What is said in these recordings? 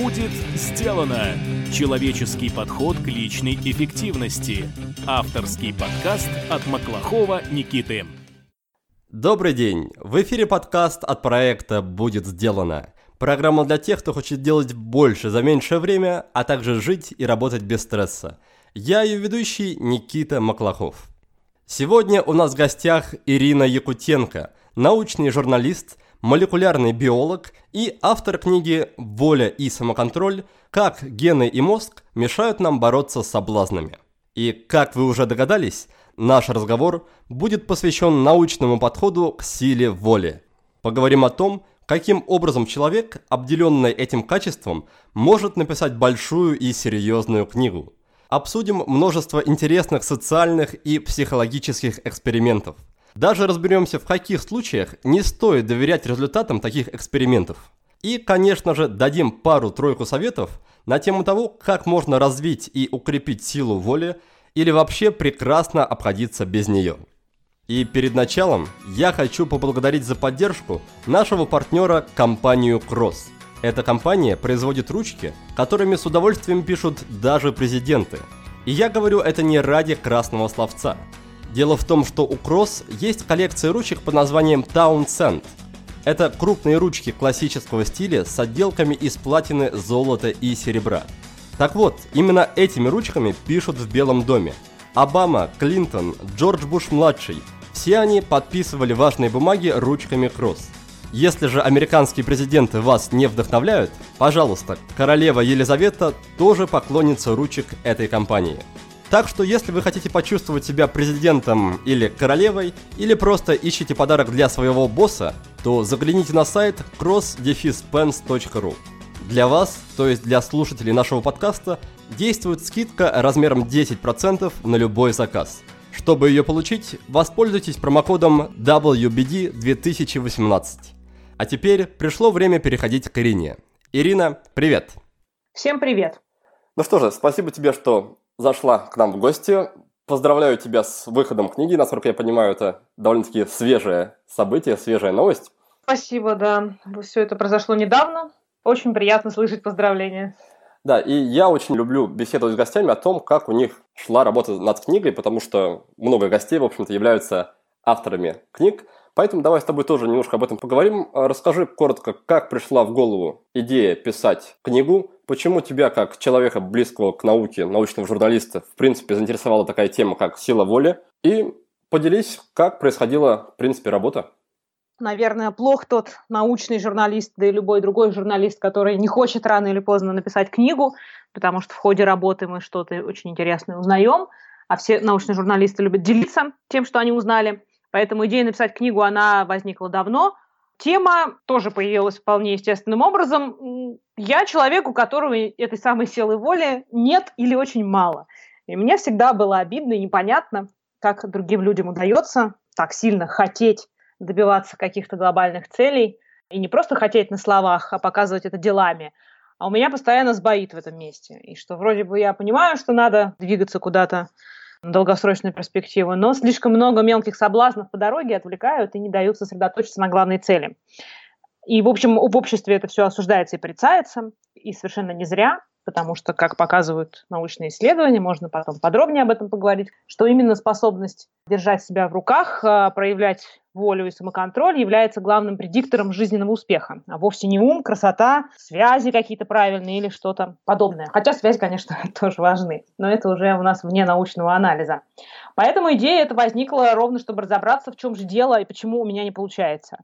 Будет сделано! Человеческий подход к личной эффективности. Авторский подкаст от Маклахова Никиты. Добрый день! В эфире подкаст от проекта «Будет сделано». Программа для тех, кто хочет делать больше за меньшее время, а также жить и работать без стресса. Я ее ведущий Никита Маклахов. Сегодня у нас в гостях Ирина Якутенко, научный журналист, молекулярный биолог и автор книги «Воля и самоконтроль. Как гены и мозг мешают нам бороться с соблазнами». И, как вы уже догадались, наш разговор будет посвящен научному подходу к силе воли. Поговорим о том, каким образом человек, обделенный этим качеством, может написать большую и серьезную книгу – Обсудим множество интересных социальных и психологических экспериментов. Даже разберемся, в каких случаях не стоит доверять результатам таких экспериментов. И, конечно же, дадим пару-тройку советов на тему того, как можно развить и укрепить силу воли или вообще прекрасно обходиться без нее. И перед началом я хочу поблагодарить за поддержку нашего партнера компанию Cross – эта компания производит ручки, которыми с удовольствием пишут даже президенты. И я говорю это не ради красного словца. Дело в том, что у Cross есть коллекция ручек под названием Townsend. Это крупные ручки классического стиля с отделками из платины, золота и серебра. Так вот, именно этими ручками пишут в Белом доме. Обама, Клинтон, Джордж Буш-младший – все они подписывали важные бумаги ручками Cross. Если же американские президенты вас не вдохновляют, пожалуйста, королева Елизавета тоже поклонница ручек этой компании. Так что если вы хотите почувствовать себя президентом или королевой, или просто ищете подарок для своего босса, то загляните на сайт cross-pens.ru. Для вас, то есть для слушателей нашего подкаста, действует скидка размером 10% на любой заказ. Чтобы ее получить, воспользуйтесь промокодом WBD2018. А теперь пришло время переходить к Ирине. Ирина, привет! Всем привет! Ну что же, спасибо тебе, что зашла к нам в гости. Поздравляю тебя с выходом книги. Насколько я понимаю, это довольно-таки свежее событие, свежая новость. Спасибо, да. Все это произошло недавно. Очень приятно слышать поздравления. Да, и я очень люблю беседовать с гостями о том, как у них шла работа над книгой, потому что много гостей, в общем-то, являются авторами книг. Поэтому давай с тобой тоже немножко об этом поговорим. А, расскажи коротко, как пришла в голову идея писать книгу, почему тебя, как человека близкого к науке, научного журналиста, в принципе, заинтересовала такая тема, как сила воли, и поделись, как происходила, в принципе, работа. Наверное, плох тот научный журналист, да и любой другой журналист, который не хочет рано или поздно написать книгу, потому что в ходе работы мы что-то очень интересное узнаем, а все научные журналисты любят делиться тем, что они узнали. Поэтому идея написать книгу, она возникла давно. Тема тоже появилась вполне естественным образом. Я человек, у которого этой самой силы воли нет или очень мало. И мне всегда было обидно и непонятно, как другим людям удается так сильно хотеть добиваться каких-то глобальных целей. И не просто хотеть на словах, а показывать это делами. А у меня постоянно сбоит в этом месте. И что вроде бы я понимаю, что надо двигаться куда-то долгосрочную перспективу, но слишком много мелких соблазнов по дороге отвлекают и не дают сосредоточиться на главной цели. И, в общем, в обществе это все осуждается и порицается, и совершенно не зря, потому что, как показывают научные исследования, можно потом подробнее об этом поговорить, что именно способность держать себя в руках, а, проявлять волю и самоконтроль является главным предиктором жизненного успеха, а вовсе не ум, красота, связи какие-то правильные или что-то подобное. Хотя связи, конечно, тоже важны, но это уже у нас вне научного анализа. Поэтому идея эта возникла ровно, чтобы разобраться, в чем же дело и почему у меня не получается.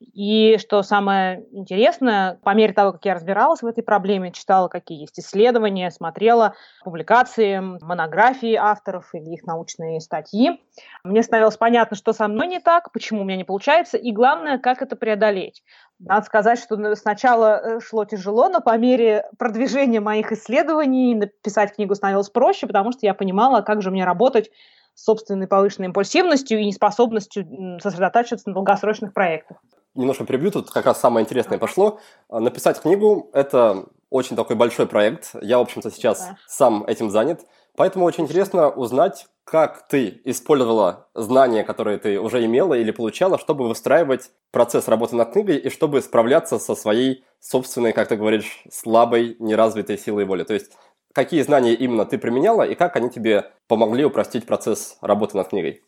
И что самое интересное, по мере того, как я разбиралась в этой проблеме, читала, какие есть исследования, смотрела публикации, монографии авторов или их научные статьи, мне становилось понятно, что со мной не так, почему у меня не получается, и главное, как это преодолеть. Надо сказать, что сначала э, шло тяжело, но по мере продвижения моих исследований написать книгу становилось проще, потому что я понимала, как же мне работать с собственной повышенной импульсивностью и неспособностью сосредотачиваться на долгосрочных проектах немножко прибью, тут как раз самое интересное пошло. А, написать книгу – это очень такой большой проект. Я, в общем-то, сейчас да. сам этим занят. Поэтому очень интересно узнать, как ты использовала знания, которые ты уже имела или получала, чтобы выстраивать процесс работы над книгой и чтобы справляться со своей собственной, как ты говоришь, слабой, неразвитой силой воли. То есть, какие знания именно ты применяла и как они тебе помогли упростить процесс работы над книгой?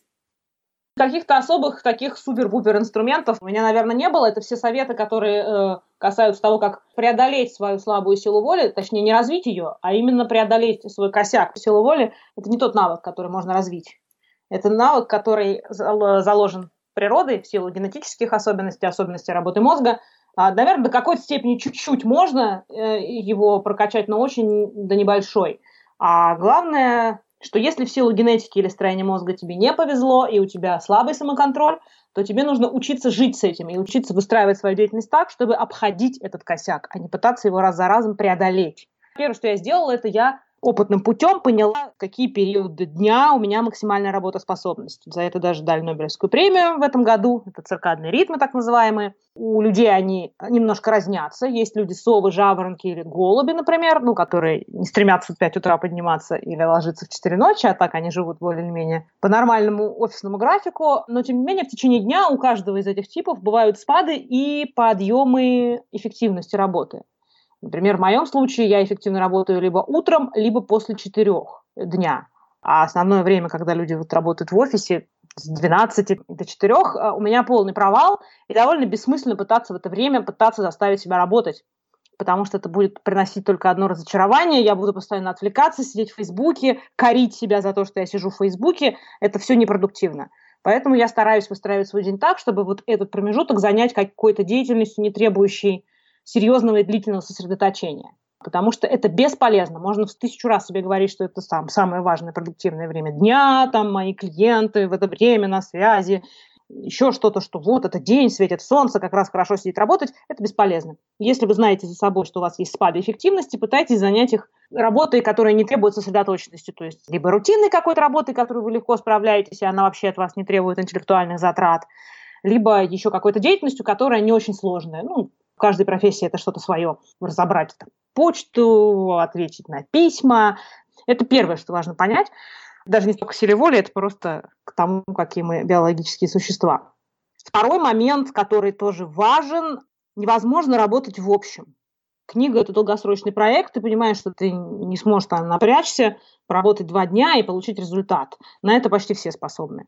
Каких-то особых таких супер-пупер инструментов у меня, наверное, не было. Это все советы, которые э, касаются того, как преодолеть свою слабую силу воли, точнее, не развить ее, а именно преодолеть свой косяк. Силу воли – это не тот навык, который можно развить. Это навык, который заложен природой в силу генетических особенностей, особенностей работы мозга. А, наверное, до какой-то степени чуть-чуть можно э, его прокачать, но очень до небольшой. А главное, что если в силу генетики или строения мозга тебе не повезло, и у тебя слабый самоконтроль, то тебе нужно учиться жить с этим и учиться выстраивать свою деятельность так, чтобы обходить этот косяк, а не пытаться его раз за разом преодолеть. Первое, что я сделала, это я опытным путем поняла, какие периоды дня у меня максимальная работоспособность. За это даже дали Нобелевскую премию в этом году. Это циркадные ритмы, так называемые. У людей они немножко разнятся. Есть люди совы, жаворонки или голуби, например, ну, которые не стремятся в 5 утра подниматься или ложиться в 4 ночи, а так они живут более или менее по нормальному офисному графику. Но, тем не менее, в течение дня у каждого из этих типов бывают спады и подъемы эффективности работы. Например, в моем случае я эффективно работаю либо утром, либо после четырех дня. А основное время, когда люди вот работают в офисе, с 12 до 4, а, у меня полный провал, и довольно бессмысленно пытаться в это время пытаться заставить себя работать, потому что это будет приносить только одно разочарование, я буду постоянно отвлекаться, сидеть в Фейсбуке, корить себя за то, что я сижу в Фейсбуке, это все непродуктивно. Поэтому я стараюсь выстраивать свой день так, чтобы вот этот промежуток занять какой-то деятельностью, не требующей серьезного и длительного сосредоточения. Потому что это бесполезно. Можно в тысячу раз себе говорить, что это сам, самое важное продуктивное время дня, там мои клиенты в это время на связи, еще что-то, что вот это день, светит солнце, как раз хорошо сидит работать, это бесполезно. Если вы знаете за собой, что у вас есть спады эффективности, пытайтесь занять их работой, которая не требует сосредоточенности, то есть либо рутинной какой-то работой, которую вы легко справляетесь, и она вообще от вас не требует интеллектуальных затрат, либо еще какой-то деятельностью, которая не очень сложная. Ну, каждой профессии это что-то свое. Разобрать там, почту, ответить на письма. Это первое, что важно понять. Даже не столько силе воли, это просто к тому, какие мы биологические существа. Второй момент, который тоже важен, невозможно работать в общем. Книга – это долгосрочный проект, ты понимаешь, что ты не сможешь там напрячься, поработать два дня и получить результат. На это почти все способны.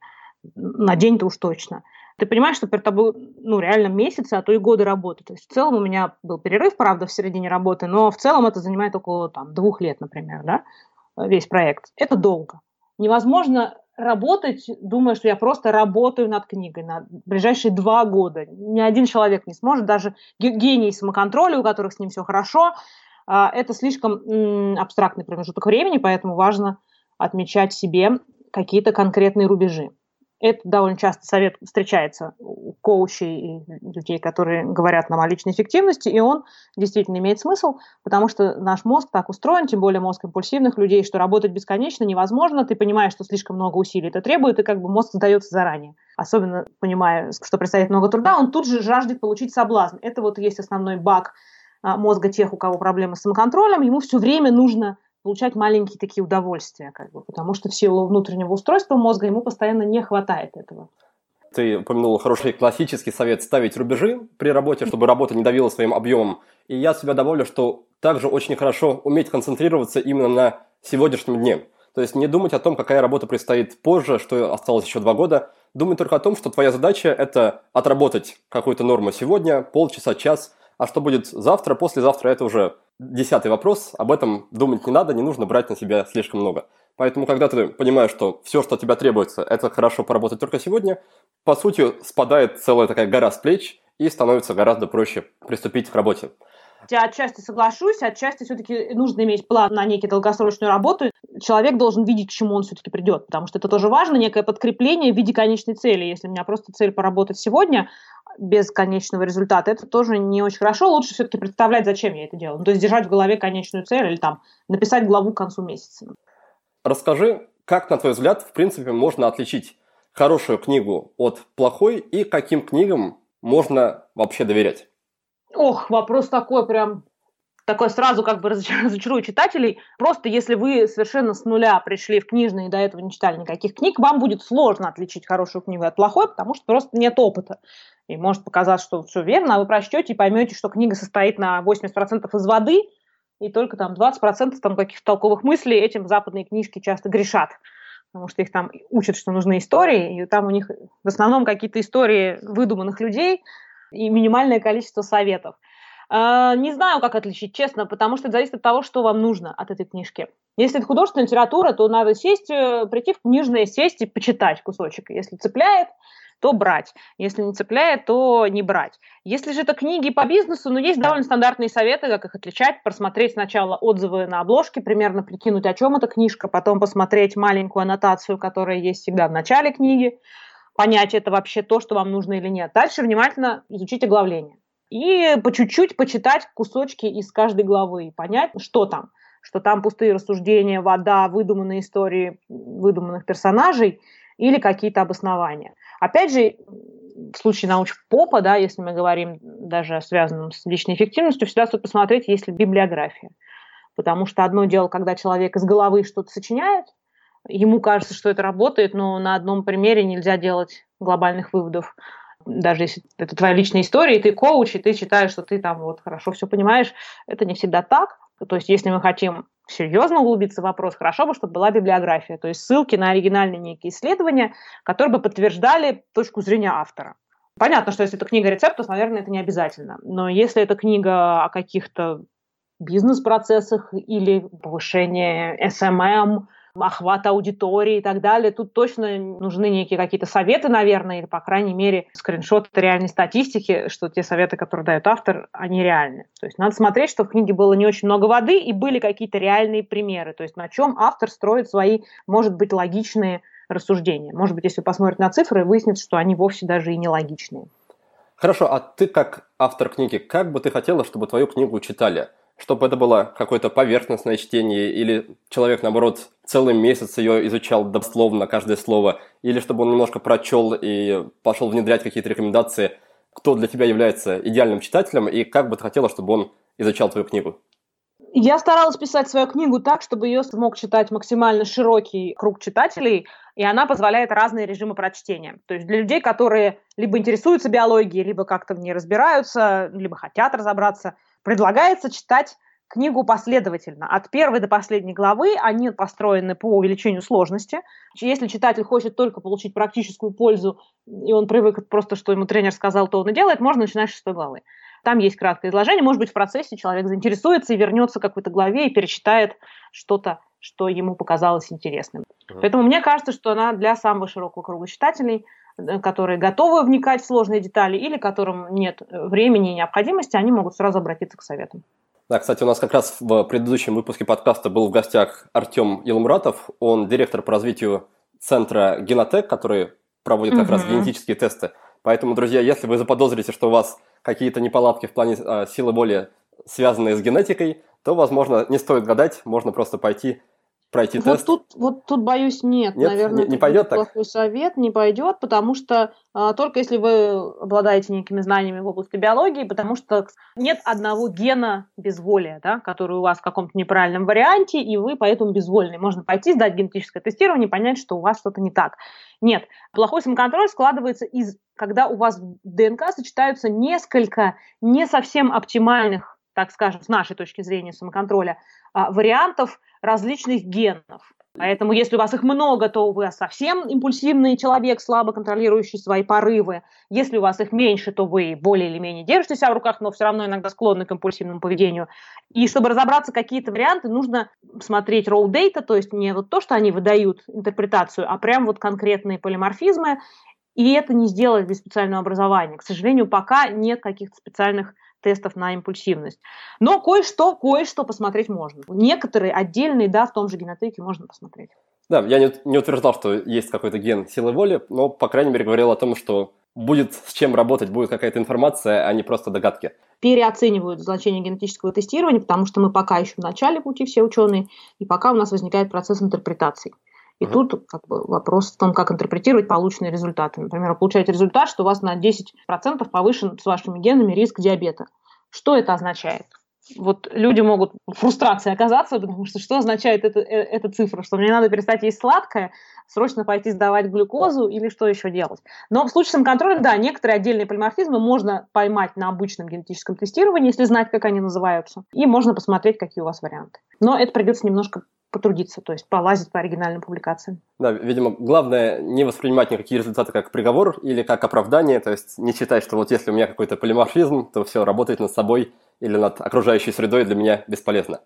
На день-то уж точно ты понимаешь, что перед тобой, ну, реально месяцы, а то и годы работы. То есть в целом у меня был перерыв, правда, в середине работы, но в целом это занимает около там, двух лет, например, да, весь проект. Это долго. Невозможно работать, думая, что я просто работаю над книгой на ближайшие два года. Ни один человек не сможет, даже гений самоконтроля, у которых с ним все хорошо, а, это слишком абстрактный промежуток времени, поэтому важно отмечать себе какие-то конкретные рубежи. Это довольно часто совет встречается у коучей и людей, которые говорят нам о личной эффективности, и он действительно имеет смысл, потому что наш мозг так устроен, тем более мозг импульсивных людей, что работать бесконечно невозможно, ты понимаешь, что слишком много усилий это требует, и как бы мозг сдается заранее. Особенно понимая, что предстоит много труда, он тут же жаждет получить соблазн. Это вот есть основной баг а, мозга тех, у кого проблемы с самоконтролем, ему все время нужно получать маленькие такие удовольствия, как бы, потому что в силу внутреннего устройства мозга ему постоянно не хватает этого. Ты упомянул хороший классический совет ставить рубежи при работе, чтобы работа не давила своим объемом. И я себя добавлю, что также очень хорошо уметь концентрироваться именно на сегодняшнем дне. То есть не думать о том, какая работа предстоит позже, что осталось еще два года. Думать только о том, что твоя задача – это отработать какую-то норму сегодня, полчаса, час, а что будет завтра, послезавтра – это уже десятый вопрос, об этом думать не надо, не нужно брать на себя слишком много. Поэтому, когда ты понимаешь, что все, что от тебя требуется, это хорошо поработать только сегодня, по сути, спадает целая такая гора с плеч, и становится гораздо проще приступить к работе. Я отчасти соглашусь, отчасти все-таки нужно иметь план на некий долгосрочную работу. Человек должен видеть, к чему он все-таки придет, потому что это тоже важно, некое подкрепление в виде конечной цели. Если у меня просто цель поработать сегодня, без конечного результата, это тоже не очень хорошо. Лучше все-таки представлять, зачем я это делаю. Ну, то есть держать в голове конечную цель или там написать главу к концу месяца. Расскажи, как, на твой взгляд, в принципе, можно отличить хорошую книгу от плохой и каким книгам можно вообще доверять? Ох, вопрос такой прям такое сразу как бы разочарую читателей. Просто если вы совершенно с нуля пришли в книжные и до этого не читали никаких книг, вам будет сложно отличить хорошую книгу от плохой, потому что просто нет опыта. И может показаться, что все верно, а вы прочтете и поймете, что книга состоит на 80% из воды, и только там 20% там каких-то толковых мыслей этим западные книжки часто грешат. Потому что их там учат, что нужны истории, и там у них в основном какие-то истории выдуманных людей и минимальное количество советов. А, не знаю, как отличить, честно, потому что это зависит от того, что вам нужно от этой книжки. Если это художественная литература, то надо сесть, э, прийти в книжное, сесть и почитать кусочек. Если цепляет, то брать. Если не цепляет, то не брать. Если же это книги по бизнесу, ну, есть довольно стандартные советы, как их отличать. Просмотреть сначала отзывы на обложке, примерно прикинуть, о чем эта книжка, потом посмотреть маленькую аннотацию, которая есть всегда в начале книги, понять, это вообще то, что вам нужно или нет. Дальше внимательно изучить оглавление и по чуть-чуть почитать кусочки из каждой главы и понять, что там. Что там пустые рассуждения, вода, выдуманные истории выдуманных персонажей или какие-то обоснования. Опять же, в случае научпопа, да, если мы говорим даже о связанном с личной эффективностью, всегда стоит посмотреть, есть ли библиография. Потому что одно дело, когда человек из головы что-то сочиняет, ему кажется, что это работает, но на одном примере нельзя делать глобальных выводов даже если это твоя личная история, и ты коуч, и ты считаешь, что ты там вот хорошо все понимаешь, это не всегда так. То есть, если мы хотим серьезно углубиться в вопрос, хорошо бы, чтобы была библиография, то есть ссылки на оригинальные некие исследования, которые бы подтверждали точку зрения автора. Понятно, что если это книга рецептов, наверное, это не обязательно. Но если это книга о каких-то бизнес-процессах или повышении SMM, охват аудитории и так далее. Тут точно нужны некие какие-то советы, наверное, или, по крайней мере, скриншот реальной статистики, что те советы, которые дает автор, они реальны. То есть надо смотреть, что в книге было не очень много воды и были какие-то реальные примеры, то есть на чем автор строит свои, может быть, логичные рассуждения. Может быть, если посмотреть на цифры, выяснится, что они вовсе даже и не логичные. Хорошо, а ты как автор книги, как бы ты хотела, чтобы твою книгу читали? Чтобы это было какое-то поверхностное чтение, или человек, наоборот, целый месяц ее изучал дословно каждое слово, или чтобы он немножко прочел и пошел внедрять какие-то рекомендации, кто для тебя является идеальным читателем, и как бы ты хотела, чтобы он изучал твою книгу? Я старалась писать свою книгу так, чтобы ее смог читать максимально широкий круг читателей, и она позволяет разные режимы прочтения. То есть для людей, которые либо интересуются биологией, либо как-то в ней разбираются, либо хотят разобраться – Предлагается читать книгу последовательно. От первой до последней главы они построены по увеличению сложности. Если читатель хочет только получить практическую пользу, и он привык просто, что ему тренер сказал, то он и делает, можно начинать с шестой главы. Там есть краткое изложение, может быть, в процессе человек заинтересуется и вернется к какой-то главе и перечитает что-то, что ему показалось интересным. Uh-huh. Поэтому мне кажется, что она для самого широкого круга читателей – которые готовы вникать в сложные детали или которым нет э, времени и необходимости, они могут сразу обратиться к советам. Да, кстати, у нас как раз в предыдущем выпуске подкаста был в гостях Артем Елмуратов. Он директор по развитию центра Генотек, который проводит как угу. раз генетические тесты. Поэтому, друзья, если вы заподозрите, что у вас какие-то неполадки в плане э, силы воли, связанные с генетикой, то, возможно, не стоит гадать, можно просто пойти пройти вот тест? Тут, вот тут боюсь, нет. нет Наверное, не, не пойдет так? плохой совет, не пойдет, потому что а, только если вы обладаете некими знаниями в области биологии, потому что нет одного гена безволия, да, который у вас в каком-то неправильном варианте, и вы поэтому безвольны. Можно пойти, сдать генетическое тестирование и понять, что у вас что-то не так. Нет, плохой самоконтроль складывается из, когда у вас в ДНК сочетаются несколько не совсем оптимальных, так скажем, с нашей точки зрения самоконтроля, а, вариантов различных генов. Поэтому, если у вас их много, то вы совсем импульсивный человек, слабо контролирующий свои порывы. Если у вас их меньше, то вы более или менее держите себя в руках, но все равно иногда склонны к импульсивному поведению. И чтобы разобраться какие-то варианты, нужно смотреть raw data, то есть не вот то, что они выдают интерпретацию, а прям вот конкретные полиморфизмы. И это не сделать без специального образования. К сожалению, пока нет каких-то специальных тестов на импульсивность. Но кое-что, кое-что посмотреть можно. Некоторые отдельные, да, в том же генотеке можно посмотреть. Да, я не, не утверждал, что есть какой-то ген силы воли, но, по крайней мере, говорил о том, что будет с чем работать, будет какая-то информация, а не просто догадки. Переоценивают значение генетического тестирования, потому что мы пока еще в начале пути, все ученые, и пока у нас возникает процесс интерпретации. И тут как бы, вопрос в том, как интерпретировать полученные результаты. Например, вы получаете результат, что у вас на 10% повышен с вашими генами риск диабета. Что это означает? вот люди могут в фрустрации оказаться, потому что что означает это, э, эта цифра? Что мне надо перестать есть сладкое, срочно пойти сдавать глюкозу или что еще делать? Но в случае самоконтроля, да, некоторые отдельные полиморфизмы можно поймать на обычном генетическом тестировании, если знать, как они называются, и можно посмотреть, какие у вас варианты. Но это придется немножко потрудиться, то есть полазить по оригинальным публикациям. Да, видимо, главное не воспринимать никакие результаты как приговор или как оправдание, то есть не считать, что вот если у меня какой-то полиморфизм, то все, работать над собой или над окружающей средой для меня бесполезно.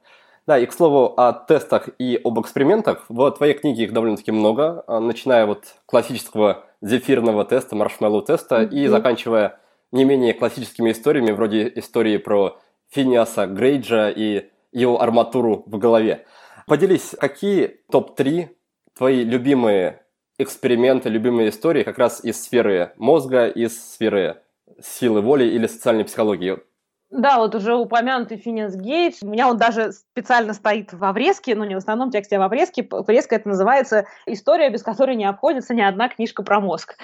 Да, и к слову о тестах и об экспериментах. В твоей книге их довольно-таки много, а, начиная вот классического зефирного теста, маршмеллоу теста mm-hmm. и заканчивая не менее классическими историями, вроде истории про Финиаса Грейджа и его арматуру в голове. Поделись, какие топ-3 твои любимые эксперименты, любимые истории как раз из сферы мозга, из сферы силы воли или социальной психологии? Да, вот уже упомянутый Финес Гейт. У меня он даже специально стоит в обрезке, ну не в основном тексте, а в обрезке. Обрезка это называется «История, без которой не обходится ни одна книжка про мозг».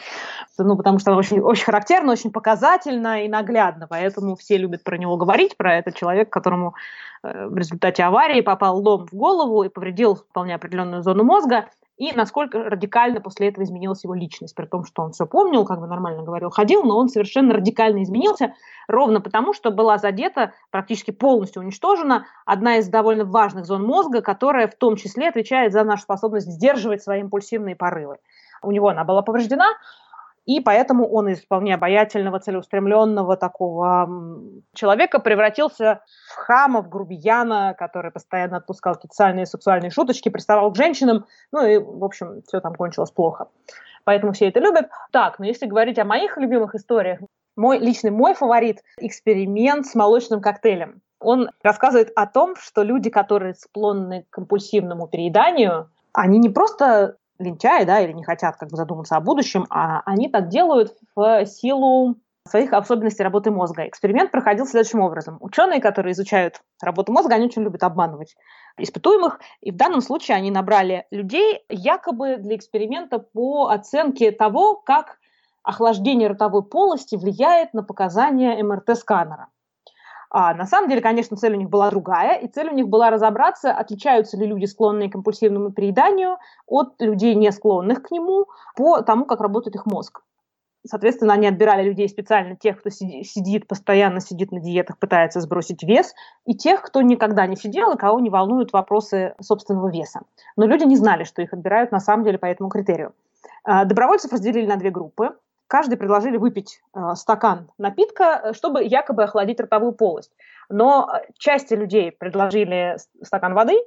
Ну, потому что она очень, очень характерна, очень показательна и наглядна, поэтому все любят про него говорить, про этот человек, которому Э, в результате аварии попал лом в голову и повредил вполне определенную зону мозга, и насколько радикально после этого изменилась его личность, при том, что он все помнил, как бы нормально говорил, ходил, но он совершенно радикально изменился, ровно потому, что была задета, практически полностью уничтожена одна из довольно важных зон мозга, которая в том числе отвечает за нашу способность сдерживать свои импульсивные порывы. У него она была повреждена, и поэтому он из вполне обаятельного, целеустремленного такого человека превратился в хама, в грубияна, который постоянно отпускал специальные сексуальные шуточки, приставал к женщинам, ну и, в общем, все там кончилось плохо. Поэтому все это любят. Так, но если говорить о моих любимых историях, мой личный мой фаворит – эксперимент с молочным коктейлем. Он рассказывает о том, что люди, которые склонны к компульсивному перееданию, они не просто лентяи, да, или не хотят как бы задуматься о будущем, а они так делают в силу своих особенностей работы мозга. Эксперимент проходил следующим образом. Ученые, которые изучают работу мозга, они очень любят обманывать испытуемых, и в данном случае они набрали людей якобы для эксперимента по оценке того, как охлаждение ротовой полости влияет на показания МРТ-сканера. А на самом деле, конечно, цель у них была другая, и цель у них была разобраться, отличаются ли люди, склонные к компульсивному перееданию, от людей, не склонных к нему, по тому, как работает их мозг. Соответственно, они отбирали людей специально, тех, кто сидит, постоянно сидит на диетах, пытается сбросить вес, и тех, кто никогда не сидел и кого не волнуют вопросы собственного веса. Но люди не знали, что их отбирают на самом деле по этому критерию. А, добровольцев разделили на две группы каждый предложили выпить э, стакан напитка, э, чтобы якобы охладить ротовую полость. Но э, части людей предложили стакан воды,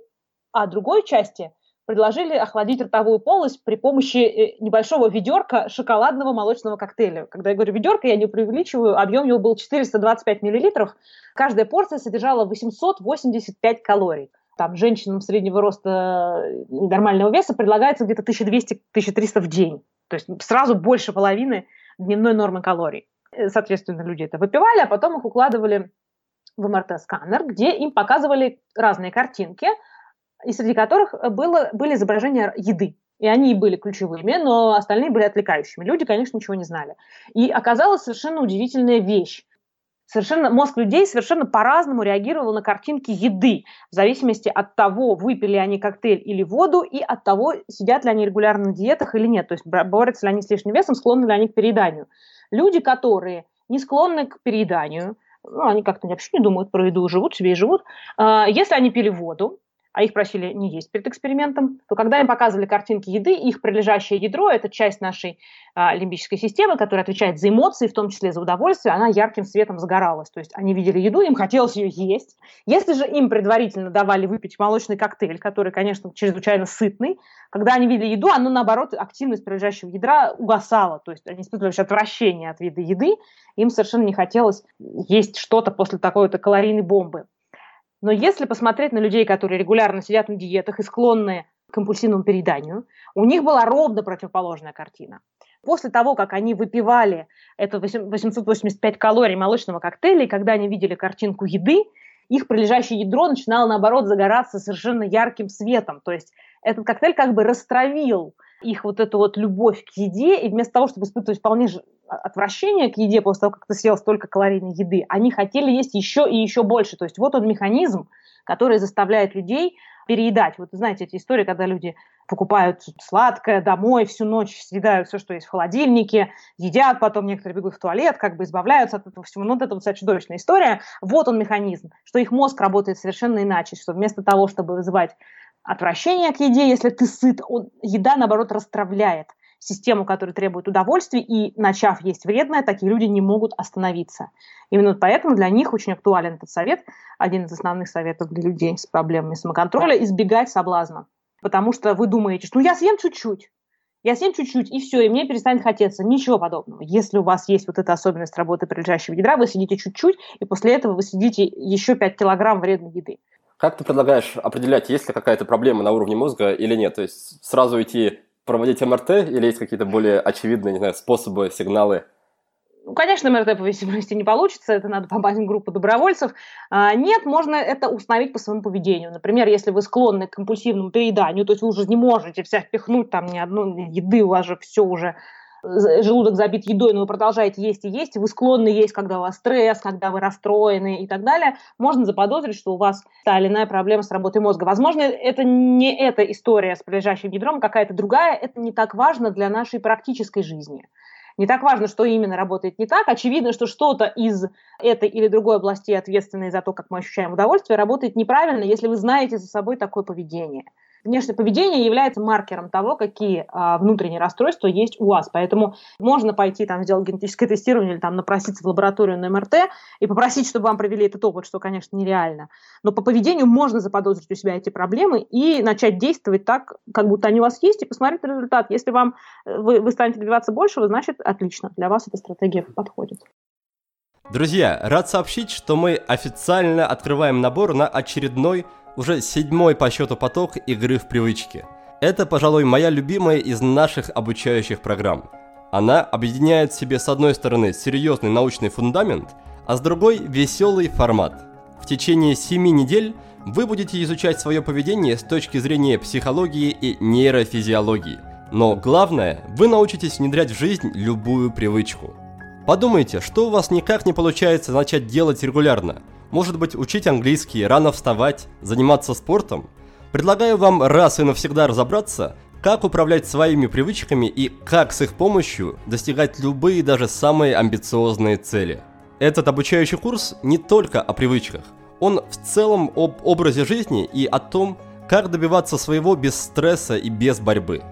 а другой части предложили охладить ротовую полость при помощи э, небольшого ведерка шоколадного молочного коктейля. Когда я говорю ведерко, я не преувеличиваю, объем его был 425 миллилитров. Каждая порция содержала 885 калорий. Там женщинам среднего роста и нормального веса предлагается где-то 1200-1300 в день. То есть сразу больше половины дневной нормы калорий. Э, соответственно, люди это выпивали, а потом их укладывали в МРТ-сканер, где им показывали разные картинки, и среди которых было, были изображения еды. И они были ключевыми, но остальные были отвлекающими. Люди, конечно, ничего не знали. И оказалась совершенно удивительная вещь совершенно мозг людей совершенно по-разному реагировал на картинки еды, в зависимости от того, выпили они коктейль или воду, и от того, сидят ли они регулярно на диетах или нет, то есть борются ли они с лишним весом, склонны ли они к перееданию. Люди, которые не склонны к перееданию, ну, они как-то вообще не думают про еду, живут себе и живут. А, если они пили воду, а их просили не есть перед экспериментом, то когда им показывали картинки еды, их прилежащее ядро, это часть нашей а, лимбической системы, которая отвечает за эмоции, в том числе за удовольствие, она ярким светом загоралась. То есть они видели еду, им хотелось ее есть. Если же им предварительно давали выпить молочный коктейль, который, конечно, чрезвычайно сытный, когда они видели еду, оно, наоборот, активность прилежащего ядра угасала. То есть они испытывали отвращение от вида еды, им совершенно не хотелось есть что-то после такой-то калорийной бомбы. Но если посмотреть на людей, которые регулярно сидят на диетах и склонны к компульсивному перееданию, у них была ровно противоположная картина. После того, как они выпивали это 885 калорий молочного коктейля, и когда они видели картинку еды, их прилежащее ядро начинало, наоборот, загораться совершенно ярким светом. То есть этот коктейль как бы растравил их вот эту вот любовь к еде, и вместо того, чтобы испытывать вполне отвращение к еде после того, как ты съел столько калорийной еды, они хотели есть еще и еще больше. То есть вот он механизм, который заставляет людей переедать. Вот знаете эти истории, когда люди покупают сладкое домой, всю ночь съедают все, что есть в холодильнике, едят, потом некоторые бегут в туалет, как бы избавляются от этого всего. Ну, вот это вот вся чудовищная история. Вот он механизм, что их мозг работает совершенно иначе, что вместо того, чтобы вызывать отвращение к еде, если ты сыт, он, еда, наоборот, расстравляет систему, которая требует удовольствия, и, начав есть вредное, такие люди не могут остановиться. Именно поэтому для них очень актуален этот совет, один из основных советов для людей с проблемами самоконтроля, избегать соблазна. Потому что вы думаете, что ну, я съем чуть-чуть, я съем чуть-чуть, и все, и мне перестанет хотеться. Ничего подобного. Если у вас есть вот эта особенность работы прилежащего ядра, вы сидите чуть-чуть, и после этого вы сидите еще 5 килограмм вредной еды. Как ты предлагаешь определять, есть ли какая-то проблема на уровне мозга или нет? То есть сразу идти проводить МРТ или есть какие-то более очевидные, не знаю, способы, сигналы? Ну, конечно, МРТ по весимости не получится, это надо попасть в группу добровольцев. А, нет, можно это установить по своему поведению. Например, если вы склонны к компульсивному перееданию, то есть вы уже не можете вся впихнуть там ни одной еды, у вас же все уже желудок забит едой, но вы продолжаете есть и есть, и вы склонны есть, когда у вас стресс, когда вы расстроены и так далее, можно заподозрить, что у вас та или иная проблема с работой мозга. Возможно, это не эта история с прилежащим ядром, какая-то другая, это не так важно для нашей практической жизни. Не так важно, что именно работает не так. Очевидно, что что-то из этой или другой области, ответственной за то, как мы ощущаем удовольствие, работает неправильно, если вы знаете за собой такое поведение внешнее поведение является маркером того, какие а, внутренние расстройства есть у вас. Поэтому можно пойти там сделать генетическое тестирование или там напроситься в лабораторию на МРТ и попросить, чтобы вам провели этот опыт, что, конечно, нереально. Но по поведению можно заподозрить у себя эти проблемы и начать действовать так, как будто они у вас есть, и посмотреть результат. Если вам э, вы, вы станете добиваться большего, значит, отлично, для вас эта стратегия подходит. Друзья, рад сообщить, что мы официально открываем набор на очередной уже седьмой по счету поток игры в привычке. Это, пожалуй, моя любимая из наших обучающих программ. Она объединяет в себе с одной стороны серьезный научный фундамент, а с другой веселый формат. В течение семи недель вы будете изучать свое поведение с точки зрения психологии и нейрофизиологии. Но главное, вы научитесь внедрять в жизнь любую привычку. Подумайте, что у вас никак не получается начать делать регулярно – может быть, учить английский, рано вставать, заниматься спортом? Предлагаю вам раз и навсегда разобраться, как управлять своими привычками и как с их помощью достигать любые, даже самые амбициозные цели. Этот обучающий курс не только о привычках, он в целом об образе жизни и о том, как добиваться своего без стресса и без борьбы.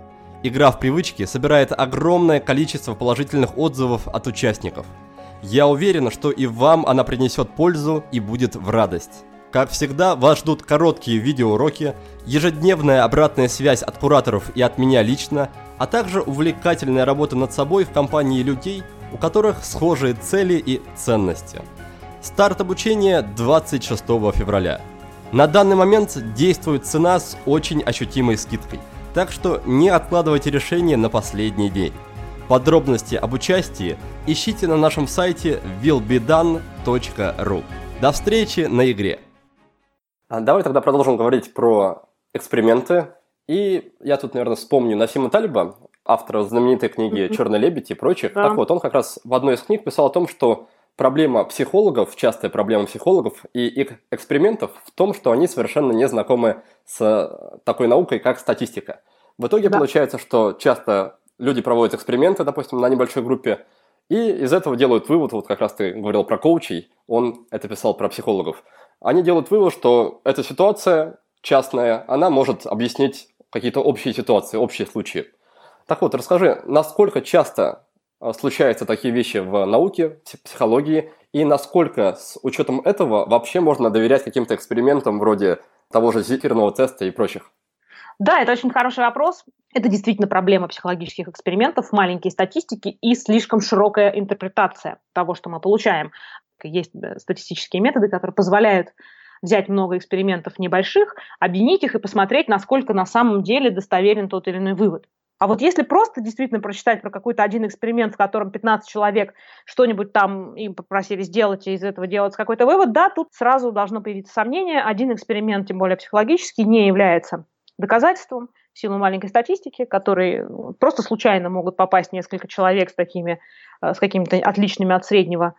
Игра в привычки собирает огромное количество положительных отзывов от участников – я уверен, что и вам она принесет пользу и будет в радость. Как всегда, вас ждут короткие видеоуроки, ежедневная обратная связь от кураторов и от меня лично, а также увлекательная работа над собой в компании людей, у которых схожие цели и ценности. Старт обучения 26 февраля. На данный момент действует цена с очень ощутимой скидкой, так что не откладывайте решение на последний день. Подробности об участии ищите на нашем сайте willbedone.ru. До встречи на игре! А давай тогда продолжим говорить про эксперименты. И я тут, наверное, вспомню Насима Талиба, автора знаменитой книги «Черный лебедь» и прочих. Да. Так вот, он как раз в одной из книг писал о том, что проблема психологов, частая проблема психологов и их экспериментов в том, что они совершенно не знакомы с такой наукой, как статистика. В итоге да. получается, что часто люди проводят эксперименты, допустим, на небольшой группе, и из этого делают вывод, вот как раз ты говорил про коучей, он это писал про психологов. Они делают вывод, что эта ситуация частная, она может объяснить какие-то общие ситуации, общие случаи. Так вот, расскажи, насколько часто а, случаются такие вещи в науке, в психологии, и насколько с учетом этого вообще можно доверять каким-то экспериментам вроде того же зефирного теста и прочих? Да, это очень хороший вопрос. Это действительно проблема психологических экспериментов, маленькие статистики и слишком широкая интерпретация того, что мы получаем. Есть статистические методы, которые позволяют взять много экспериментов небольших, объединить их и посмотреть, насколько на самом деле достоверен тот или иной вывод. А вот если просто действительно прочитать про какой-то один эксперимент, в котором 15 человек что-нибудь там им попросили сделать, и из этого делать какой-то вывод, да, тут сразу должно появиться сомнение. Один эксперимент, тем более психологический, не является доказательством, в силу маленькой статистики, которые просто случайно могут попасть несколько человек с такими, э, с какими-то отличными от среднего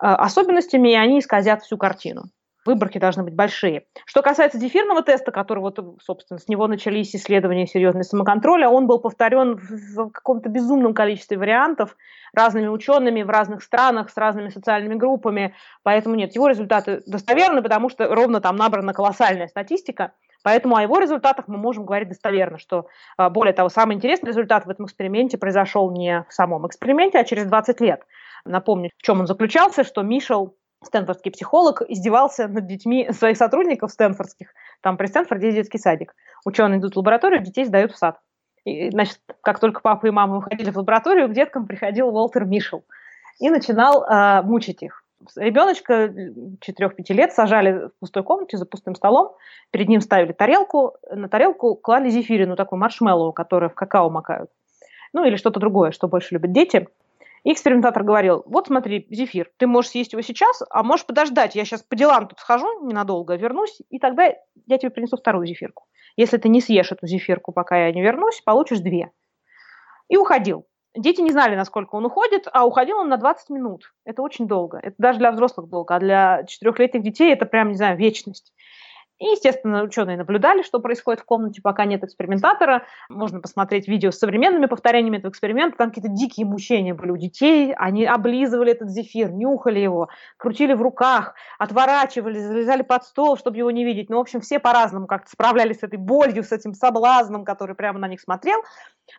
э, особенностями, и они исказят всю картину выборки должны быть большие. Что касается дефирного теста, который вот, собственно, с него начались исследования серьезной самоконтроля, он был повторен в каком-то безумном количестве вариантов разными учеными в разных странах с разными социальными группами. Поэтому нет, его результаты достоверны, потому что ровно там набрана колоссальная статистика. Поэтому о его результатах мы можем говорить достоверно, что, а, более того, самый интересный результат в этом эксперименте произошел не в самом эксперименте, а через 20 лет. Напомню, в чем он заключался, что Мишел стэнфордский психолог издевался над детьми своих сотрудников стэнфордских. Там при Стэнфорде есть детский садик. Ученые идут в лабораторию, детей сдают в сад. И, значит, как только папа и мама выходили в лабораторию, к деткам приходил Уолтер Мишел и начинал э, мучить их. Ребеночка 4-5 лет сажали в пустой комнате за пустым столом, перед ним ставили тарелку, на тарелку клали зефирину, такую маршмеллоу, которую в какао макают. Ну или что-то другое, что больше любят дети – и экспериментатор говорил, вот смотри, зефир, ты можешь съесть его сейчас, а можешь подождать, я сейчас по делам тут схожу ненадолго, вернусь, и тогда я тебе принесу вторую зефирку. Если ты не съешь эту зефирку, пока я не вернусь, получишь две. И уходил. Дети не знали, насколько он уходит, а уходил он на 20 минут. Это очень долго. Это даже для взрослых долго, а для четырехлетних детей это прям, не знаю, вечность. И, естественно, ученые наблюдали, что происходит в комнате, пока нет экспериментатора. Можно посмотреть видео с современными повторениями этого эксперимента. Там какие-то дикие мучения были у детей. Они облизывали этот зефир, нюхали его, крутили в руках, отворачивали, залезали под стол, чтобы его не видеть. Ну, в общем, все по-разному как-то справлялись с этой болью, с этим соблазном, который прямо на них смотрел.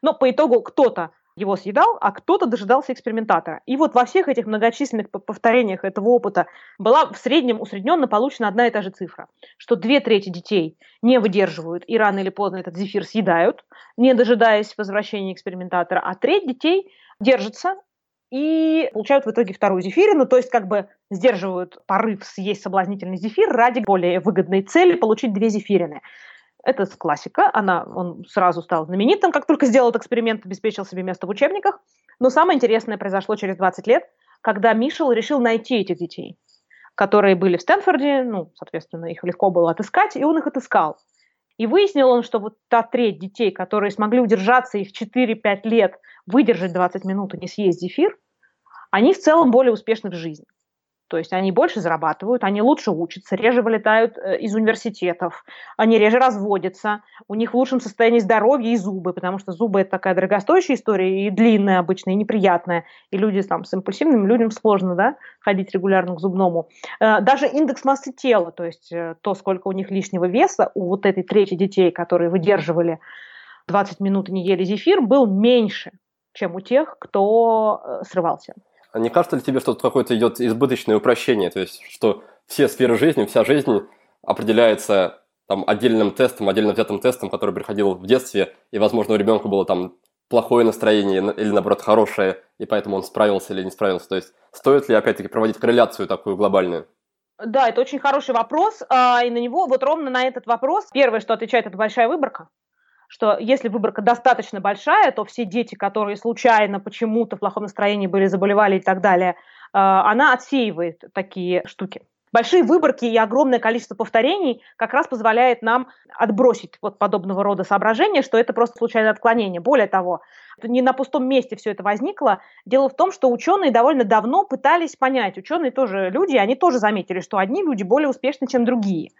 Но по итогу кто-то его съедал, а кто-то дожидался экспериментатора. И вот во всех этих многочисленных повторениях этого опыта была в среднем усредненно получена одна и та же цифра, что две трети детей не выдерживают и рано или поздно этот зефир съедают, не дожидаясь возвращения экспериментатора, а треть детей держится и получают в итоге вторую зефирину, то есть как бы сдерживают порыв съесть соблазнительный зефир ради более выгодной цели получить две зефирины. Это классика, она, он сразу стал знаменитым, как только сделал этот эксперимент, обеспечил себе место в учебниках. Но самое интересное произошло через 20 лет, когда Мишел решил найти этих детей, которые были в Стэнфорде, ну, соответственно, их легко было отыскать, и он их отыскал. И выяснил он, что вот та треть детей, которые смогли удержаться и в 4-5 лет выдержать 20 минут и не съесть зефир, они в целом более успешны в жизни. То есть они больше зарабатывают, они лучше учатся, реже вылетают э, из университетов, они реже разводятся, у них в лучшем состоянии здоровье и зубы, потому что зубы – это такая дорогостоящая история и длинная обычно, и неприятная. И люди там, с импульсивными людям сложно да, ходить регулярно к зубному. Э, даже индекс массы тела, то есть э, то, сколько у них лишнего веса, у вот этой трети детей, которые выдерживали 20 минут и не ели зефир, был меньше, чем у тех, кто срывался. А не кажется ли тебе, что тут какое-то идет избыточное упрощение, то есть, что все сферы жизни, вся жизнь определяется там отдельным тестом, отдельно взятым тестом, который приходил в детстве, и, возможно, у ребенка было там плохое настроение или, наоборот, хорошее, и поэтому он справился или не справился. То есть, стоит ли, опять-таки, проводить корреляцию такую глобальную? Да, это очень хороший вопрос, а, и на него, вот ровно на этот вопрос, первое, что отвечает, это большая выборка что если выборка достаточно большая, то все дети, которые случайно почему-то в плохом настроении были, заболевали и так далее, э, она отсеивает такие штуки. Большие выборки и огромное количество повторений как раз позволяет нам отбросить вот подобного рода соображения, что это просто случайное отклонение. Более того, не на пустом месте все это возникло. Дело в том, что ученые довольно давно пытались понять, ученые тоже люди, они тоже заметили, что одни люди более успешны, чем другие.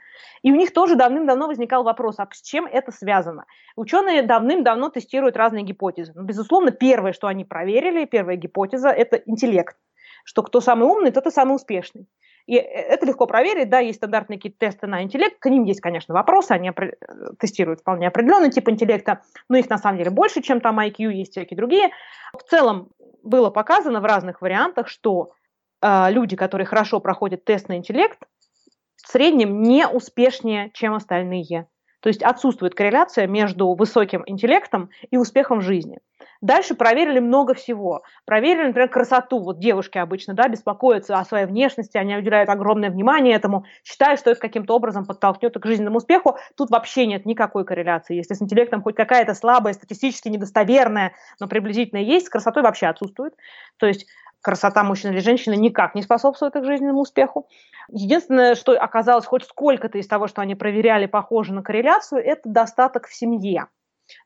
И у них тоже давным-давно возникал вопрос, а с чем это связано? Ученые давным-давно тестируют разные гипотезы. Но, ну, безусловно, первое, что они проверили, первая гипотеза – это интеллект. Что кто самый умный, тот и самый успешный. И э, это легко проверить, да, есть стандартные какие-то тесты на интеллект, к ним есть, конечно, вопросы, они тестируют вполне определенный тип интеллекта, но их на самом деле больше, чем там IQ, есть всякие другие. В целом было показано в разных вариантах, что э, люди, которые хорошо проходят тест на интеллект, в среднем не успешнее, чем остальные. То есть отсутствует корреляция между высоким интеллектом и успехом в жизни. Дальше проверили много всего. Проверили, например, красоту. Вот девушки обычно да, беспокоятся о своей внешности, они уделяют огромное внимание этому, считая, что это каким-то образом подтолкнет к жизненному успеху. Тут вообще нет никакой корреляции. Если с интеллектом хоть какая-то слабая, статистически недостоверная, но приблизительно есть, с красотой вообще отсутствует. То есть красота мужчины или женщины никак не способствует их жизненному успеху. Единственное, что оказалось хоть сколько-то из того, что они проверяли, похоже на корреляцию, это достаток в семье.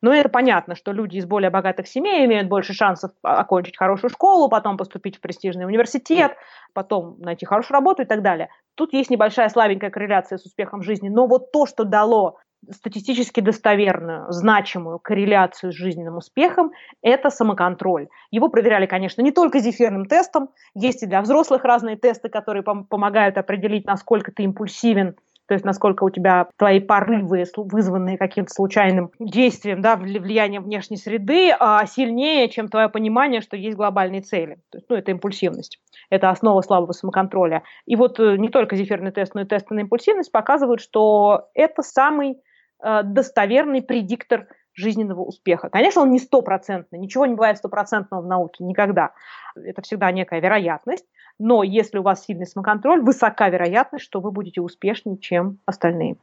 Но это понятно, что люди из более богатых семей имеют больше шансов окончить хорошую школу, потом поступить в престижный университет, потом найти хорошую работу и так далее. Тут есть небольшая слабенькая корреляция с успехом жизни, но вот то, что дало статистически достоверную, значимую корреляцию с жизненным успехом – это самоконтроль. Его проверяли, конечно, не только зефирным тестом, есть и для взрослых разные тесты, которые пом- помогают определить, насколько ты импульсивен, то есть насколько у тебя твои порывы, вызванные каким-то случайным действием, да, влиянием внешней среды, а сильнее, чем твое понимание, что есть глобальные цели. То есть, ну, это импульсивность. Это основа слабого самоконтроля. И вот э, не только зефирный тест, но и тесты на импульсивность показывают, что это самый достоверный предиктор жизненного успеха. Конечно, он не стопроцентный, ничего не бывает стопроцентного в науке, никогда. Это всегда некая вероятность, но если у вас сильный самоконтроль, высока вероятность, что вы будете успешнее, чем остальные.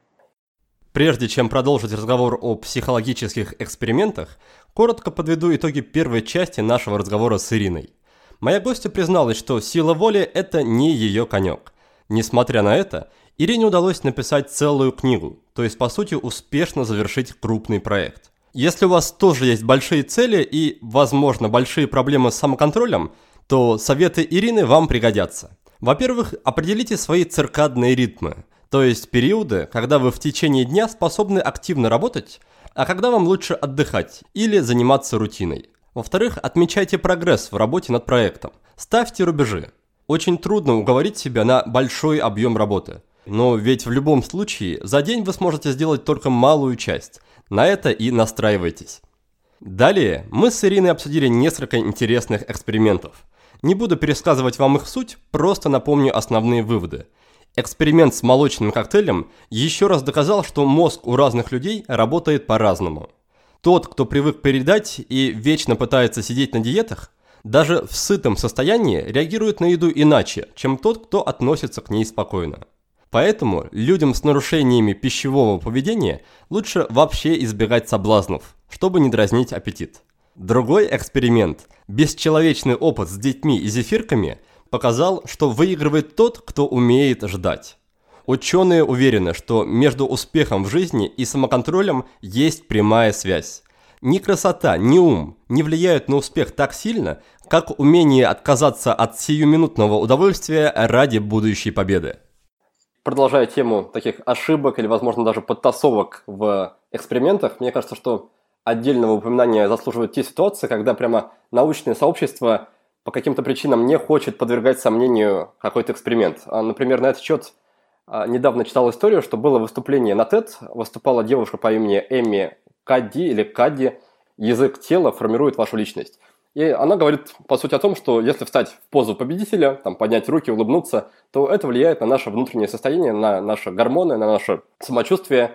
Прежде чем продолжить разговор о психологических экспериментах, коротко подведу итоги первой части нашего разговора с Ириной. Моя гостья призналась, что сила воли – это не ее конек. Несмотря на это, Ирине удалось написать целую книгу, то есть по сути успешно завершить крупный проект. Если у вас тоже есть большие цели и, возможно, большие проблемы с самоконтролем, то советы Ирины вам пригодятся. Во-первых, определите свои циркадные ритмы, то есть периоды, когда вы в течение дня способны активно работать, а когда вам лучше отдыхать или заниматься рутиной. Во-вторых, отмечайте прогресс в работе над проектом. Ставьте рубежи. Очень трудно уговорить себя на большой объем работы. Но ведь в любом случае за день вы сможете сделать только малую часть. На это и настраивайтесь. Далее мы с Ириной обсудили несколько интересных экспериментов. Не буду пересказывать вам их суть, просто напомню основные выводы. Эксперимент с молочным коктейлем еще раз доказал, что мозг у разных людей работает по-разному. Тот, кто привык передать и вечно пытается сидеть на диетах, даже в сытом состоянии реагирует на еду иначе, чем тот, кто относится к ней спокойно. Поэтому людям с нарушениями пищевого поведения лучше вообще избегать соблазнов, чтобы не дразнить аппетит. Другой эксперимент, бесчеловечный опыт с детьми и зефирками, показал, что выигрывает тот, кто умеет ждать. Ученые уверены, что между успехом в жизни и самоконтролем есть прямая связь. Ни красота, ни ум не влияют на успех так сильно, как умение отказаться от сиюминутного удовольствия ради будущей победы продолжая тему таких ошибок или, возможно, даже подтасовок в экспериментах, мне кажется, что отдельного упоминания заслуживают те ситуации, когда прямо научное сообщество по каким-то причинам не хочет подвергать сомнению какой-то эксперимент. А, например, на этот счет а, недавно читал историю, что было выступление на TED, выступала девушка по имени Эми Кадди или Кадди, язык тела формирует вашу личность. И она говорит, по сути, о том, что если встать в позу победителя, там, поднять руки, улыбнуться, то это влияет на наше внутреннее состояние, на наши гормоны, на наше самочувствие.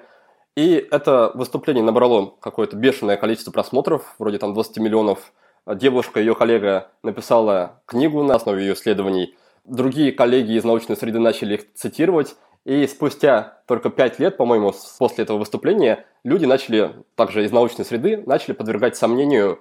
И это выступление набрало какое-то бешеное количество просмотров, вроде там 20 миллионов. Девушка, ее коллега, написала книгу на основе ее исследований. Другие коллеги из научной среды начали их цитировать. И спустя только пять лет, по-моему, после этого выступления, люди начали, также из научной среды, начали подвергать сомнению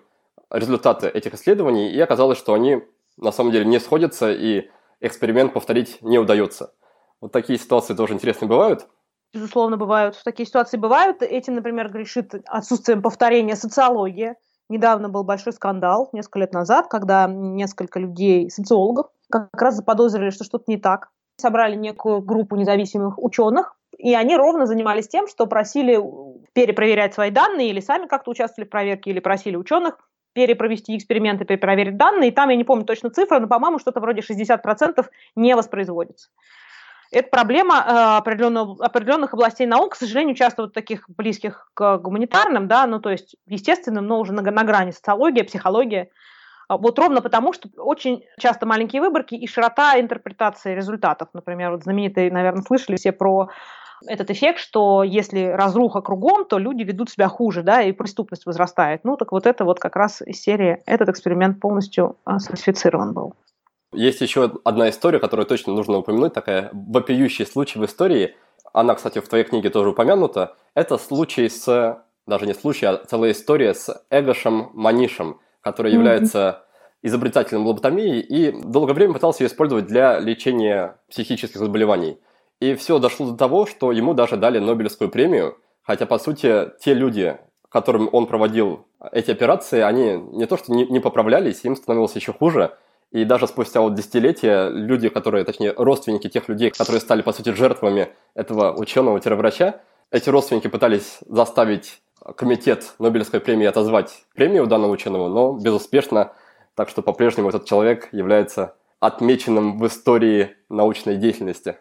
результаты этих исследований, и оказалось, что они на самом деле не сходятся, и эксперимент повторить не удается. Вот такие ситуации тоже интересные бывают. Безусловно, бывают. Такие ситуации бывают. Этим, например, грешит отсутствием повторения социология. Недавно был большой скандал, несколько лет назад, когда несколько людей, социологов, как раз заподозрили, что что-то не так. Собрали некую группу независимых ученых, и они ровно занимались тем, что просили перепроверять свои данные или сами как-то участвовали в проверке, или просили ученых перепровести эксперименты, перепроверить данные, и там, я не помню точно цифры, но, по-моему, что-то вроде 60% не воспроизводится. Это проблема э, определенных, областей наук, к сожалению, часто вот таких близких к гуманитарным, да, ну, то есть естественным, но уже на, на грани социология, психология. А вот ровно потому, что очень часто маленькие выборки и широта интерпретации результатов. Например, вот знаменитые, наверное, слышали все про этот эффект, что если разруха кругом, то люди ведут себя хуже, да, и преступность возрастает. Ну, так вот это вот как раз из серии, этот эксперимент полностью а, сфальсифицирован был. Есть еще одна история, которую точно нужно упомянуть, такая вопиющий случай в истории. Она, кстати, в твоей книге тоже упомянута. Это случай с, даже не случай, а целая история с Эгошем Манишем, который mm-hmm. является изобретателем лоботомии и долгое время пытался ее использовать для лечения психических заболеваний. И все дошло до того, что ему даже дали Нобелевскую премию, хотя, по сути, те люди, которым он проводил эти операции, они не то что не, не поправлялись, им становилось еще хуже. И даже спустя вот десятилетия люди, которые, точнее, родственники тех людей, которые стали, по сути, жертвами этого ученого-врача, эти родственники пытались заставить комитет Нобелевской премии отозвать премию данного ученого, но безуспешно. Так что по-прежнему этот человек является отмеченным в истории научной деятельности.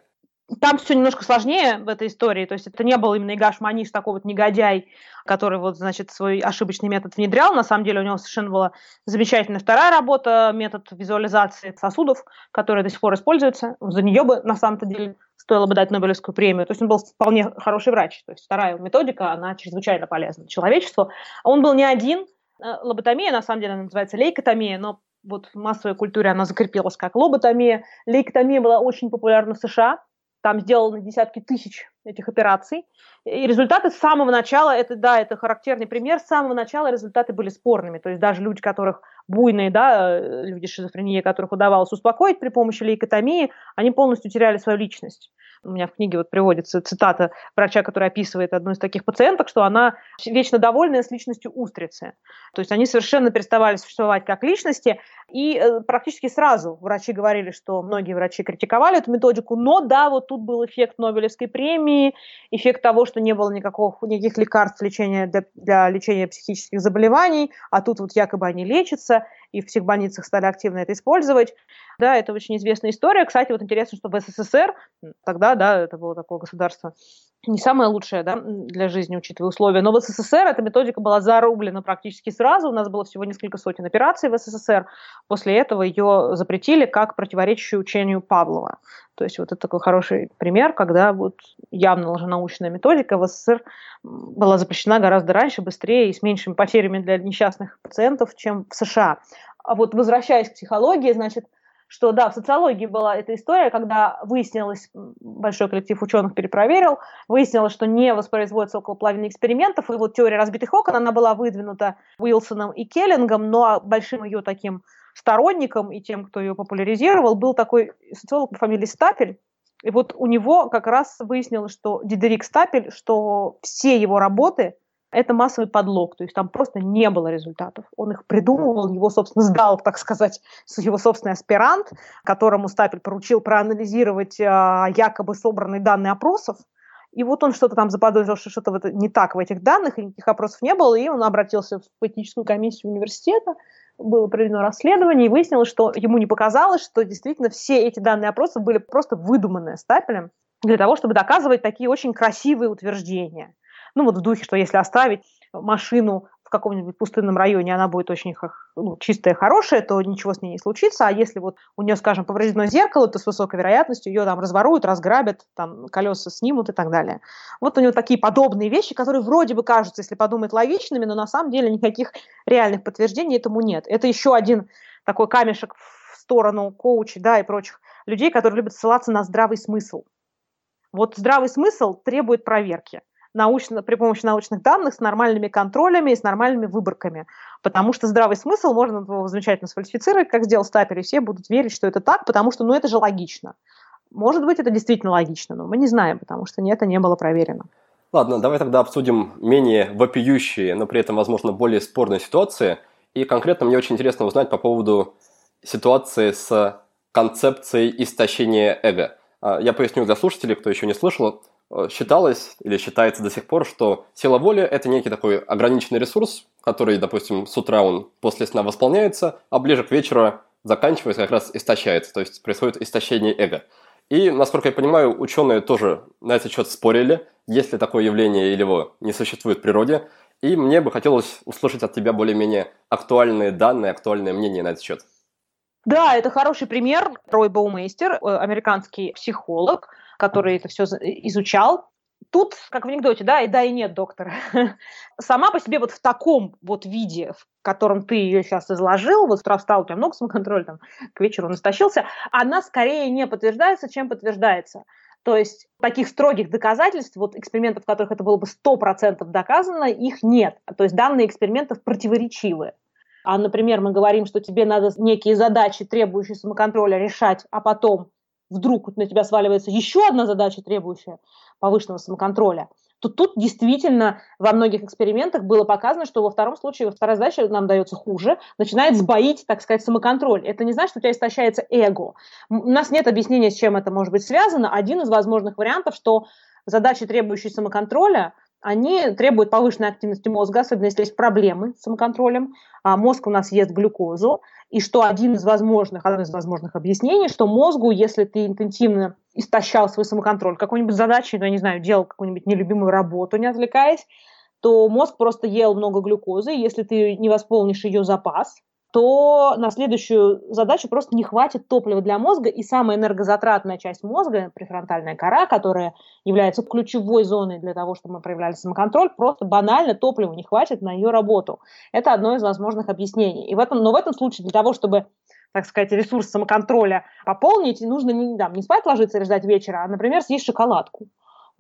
Там все немножко сложнее в этой истории. То есть это не был именно Игаш Маниш, такой вот негодяй, который вот, значит, свой ошибочный метод внедрял. На самом деле у него совершенно была замечательная вторая работа, метод визуализации сосудов, который до сих пор используется. За нее бы, на самом-то деле, стоило бы дать Нобелевскую премию. То есть он был вполне хороший врач. То есть вторая методика, она чрезвычайно полезна человечеству. Он был не один. Э, лоботомия, на самом деле, она называется лейкотомия, но вот в массовой культуре она закрепилась как лоботомия. Лейкотомия была очень популярна в США там сделаны десятки тысяч этих операций. И результаты с самого начала, это да, это характерный пример, с самого начала результаты были спорными. То есть даже люди, которых буйные, да, э, люди с шизофренией, которых удавалось успокоить при помощи лейкотомии, они полностью теряли свою личность. У меня в книге вот приводится цитата врача, который описывает одну из таких пациенток, что она вечно довольная с личностью устрицы. То есть они совершенно переставали существовать как личности, и э, практически сразу врачи говорили, что многие врачи критиковали эту методику, но да, вот тут был эффект Нобелевской премии, эффект того, что не было никаких, никаких лекарств лечения для, для лечения психических заболеваний, а тут вот якобы они лечатся etc и в психбольницах стали активно это использовать. Да, это очень известная история. Кстати, вот интересно, что в СССР, тогда, да, это было такое государство, не самое лучшее да, для жизни, учитывая условия. Но в СССР эта методика была зарублена практически сразу. У нас было всего несколько сотен операций в СССР. После этого ее запретили как противоречащую учению Павлова. То есть вот это такой хороший пример, когда вот явно лженаучная методика в СССР была запрещена гораздо раньше, быстрее и с меньшими потерями для несчастных пациентов, чем в США. А вот возвращаясь к психологии, значит, что да, в социологии была эта история, когда выяснилось, большой коллектив ученых перепроверил, выяснилось, что не воспроизводится около половины экспериментов, и вот теория разбитых окон, она была выдвинута Уилсоном и Келлингом, но большим ее таким сторонником и тем, кто ее популяризировал, был такой социолог по фамилии Стапель, и вот у него как раз выяснилось, что Дидерик Стапель, что все его работы – это массовый подлог, то есть там просто не было результатов. Он их придумывал, его, собственно, сдал, так сказать, его собственный аспирант, которому Стапель поручил проанализировать э, якобы собранные данные опросов, и вот он что-то там заподозрил, что что-то не так в этих данных, и никаких опросов не было, и он обратился в этическую комиссию университета, было проведено расследование, и выяснилось, что ему не показалось, что действительно все эти данные опросов были просто выдуманные Стапелем для того, чтобы доказывать такие очень красивые утверждения. Ну, вот в духе, что если оставить машину в каком-нибудь пустынном районе, она будет очень ну, чистая, хорошая, то ничего с ней не случится. А если вот у нее, скажем, повреждено зеркало, то с высокой вероятностью ее там разворуют, разграбят, там колеса снимут и так далее. Вот у него такие подобные вещи, которые вроде бы кажутся, если подумать, логичными, но на самом деле никаких реальных подтверждений этому нет. Это еще один такой камешек в сторону коучей, да, и прочих людей, которые любят ссылаться на здравый смысл. Вот здравый смысл требует проверки научно, при помощи научных данных с нормальными контролями и с нормальными выборками. Потому что здравый смысл можно замечательно сфальсифицировать, как сделал Стапель, и все будут верить, что это так, потому что ну, это же логично. Может быть, это действительно логично, но мы не знаем, потому что это не было проверено. Ладно, давай тогда обсудим менее вопиющие, но при этом, возможно, более спорные ситуации. И конкретно мне очень интересно узнать по поводу ситуации с концепцией истощения эго. А, я поясню для слушателей, кто еще не слышал. Э, считалось или считается до сих пор, что сила воли – это некий такой ограниченный ресурс, который, допустим, с утра он после сна восполняется, а ближе к вечеру заканчивается, как раз истощается, то есть происходит истощение эго. И, насколько я понимаю, ученые тоже на этот счет спорили, есть ли такое явление или его не существует в природе. И мне бы хотелось услышать от тебя более-менее актуальные данные, актуальное мнение на этот счет. Да, это хороший пример. Рой Баумейстер, э, американский психолог, который это все изучал. Тут, как в анекдоте, да, и да, и нет, доктор. Сама по себе вот в таком вот виде, в котором ты ее сейчас изложил, вот с встал, у тебя много самоконтроля, там, к вечеру он истощился, она скорее не подтверждается, чем подтверждается. То есть таких строгих доказательств, вот экспериментов, в которых это было бы 100% доказано, их нет. То есть данные экспериментов противоречивы. А, например, мы говорим, что тебе надо некие задачи, требующие самоконтроля, решать, а потом вдруг на тебя сваливается еще одна задача, требующая повышенного самоконтроля, то тут действительно во многих экспериментах было показано, что во втором случае, вторая задача нам дается хуже, начинает сбоить, так сказать, самоконтроль. Это не значит, что у тебя истощается эго. У нас нет объяснения, с чем это может быть связано. Один из возможных вариантов, что задачи, требующие самоконтроля, они требуют повышенной активности мозга, особенно если есть проблемы с самоконтролем. А мозг у нас ест глюкозу, и что один из возможных, одно из возможных объяснений, что мозгу, если ты интенсивно истощал свой самоконтроль, какой-нибудь задачей, ну, я не знаю, делал какую-нибудь нелюбимую работу, не отвлекаясь, то мозг просто ел много глюкозы, и если ты не восполнишь ее запас, то на следующую задачу просто не хватит топлива для мозга, и самая энергозатратная часть мозга, префронтальная кора, которая является ключевой зоной для того, чтобы мы проявляли самоконтроль, просто банально топлива не хватит на ее работу. Это одно из возможных объяснений. И в этом, но в этом случае для того, чтобы так сказать, ресурс самоконтроля пополнить, нужно не, да, не спать ложиться и ждать вечера, а, например, съесть шоколадку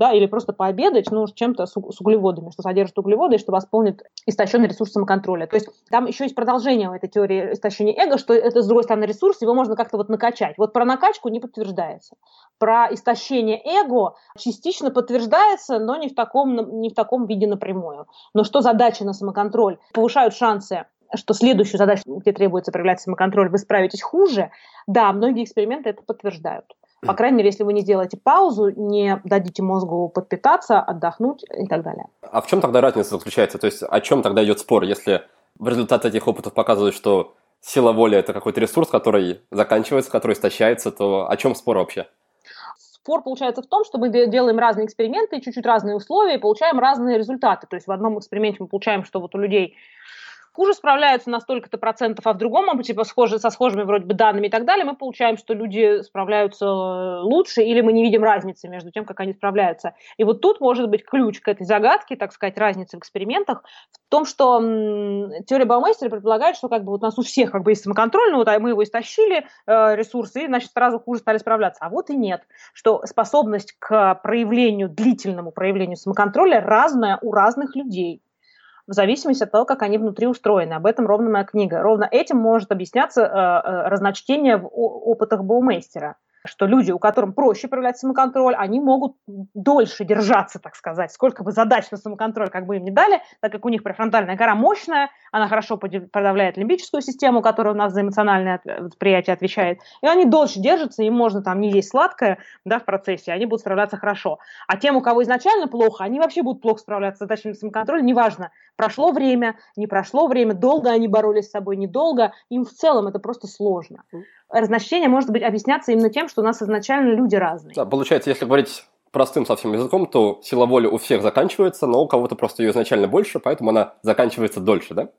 да, или просто пообедать, ну, чем-то с, углеводами, что содержит углеводы, и что восполнит истощенный ресурс самоконтроля. То есть там еще есть продолжение в этой теории истощения эго, что это, с другой стороны, ресурс, его можно как-то вот накачать. Вот про накачку не подтверждается. Про истощение эго частично подтверждается, но не в таком, не в таком виде напрямую. Но что задачи на самоконтроль повышают шансы что следующую задачу, где требуется проявлять самоконтроль, вы справитесь хуже, да, многие эксперименты это подтверждают. По крайней мере, если вы не сделаете паузу, не дадите мозгу подпитаться, отдохнуть и так далее. А в чем тогда разница заключается? То есть о чем тогда идет спор, если в результате этих опытов показывают, что сила воли – это какой-то ресурс, который заканчивается, который истощается, то о чем спор вообще? Спор получается в том, что мы делаем разные эксперименты, чуть-чуть разные условия и получаем разные результаты. То есть в одном эксперименте мы получаем, что вот у людей хуже справляются на столько-то процентов, а в другом, типа, схожи, со схожими вроде бы данными и так далее, мы получаем, что люди справляются э, лучше, или мы не видим разницы между тем, как они справляются. И вот тут может быть ключ к этой загадке, так сказать, разницы в экспериментах, в том, что м, теория Баумейстера предполагает, что как бы вот у нас у всех как бы есть самоконтроль, ну вот а мы его истощили, э, ресурсы, и, значит, сразу хуже стали справляться. А вот и нет, что способность к проявлению, длительному проявлению самоконтроля разная у разных людей в зависимости от того, как они внутри устроены. Об этом ровно моя книга. Ровно этим может объясняться э, э, разночтение в опытах Боумейстера что люди, у которых проще проявлять самоконтроль, они могут дольше держаться, так сказать, сколько бы задач на самоконтроль как бы им не дали, так как у них префронтальная кора мощная, она хорошо подавляет лимбическую систему, которая у нас за эмоциональное восприятие отвечает, и они дольше держатся, им можно там не есть сладкое да, в процессе, они будут справляться хорошо. А тем, у кого изначально плохо, они вообще будут плохо справляться с задачами самоконтроля, неважно, прошло время, не прошло время, долго они боролись с собой, недолго, им в целом это просто сложно разночтение может быть объясняться именно тем, что у нас изначально люди разные. Да, получается, если говорить простым совсем языком, то сила воли у всех заканчивается, но у кого-то просто ее изначально больше, поэтому она заканчивается дольше, да?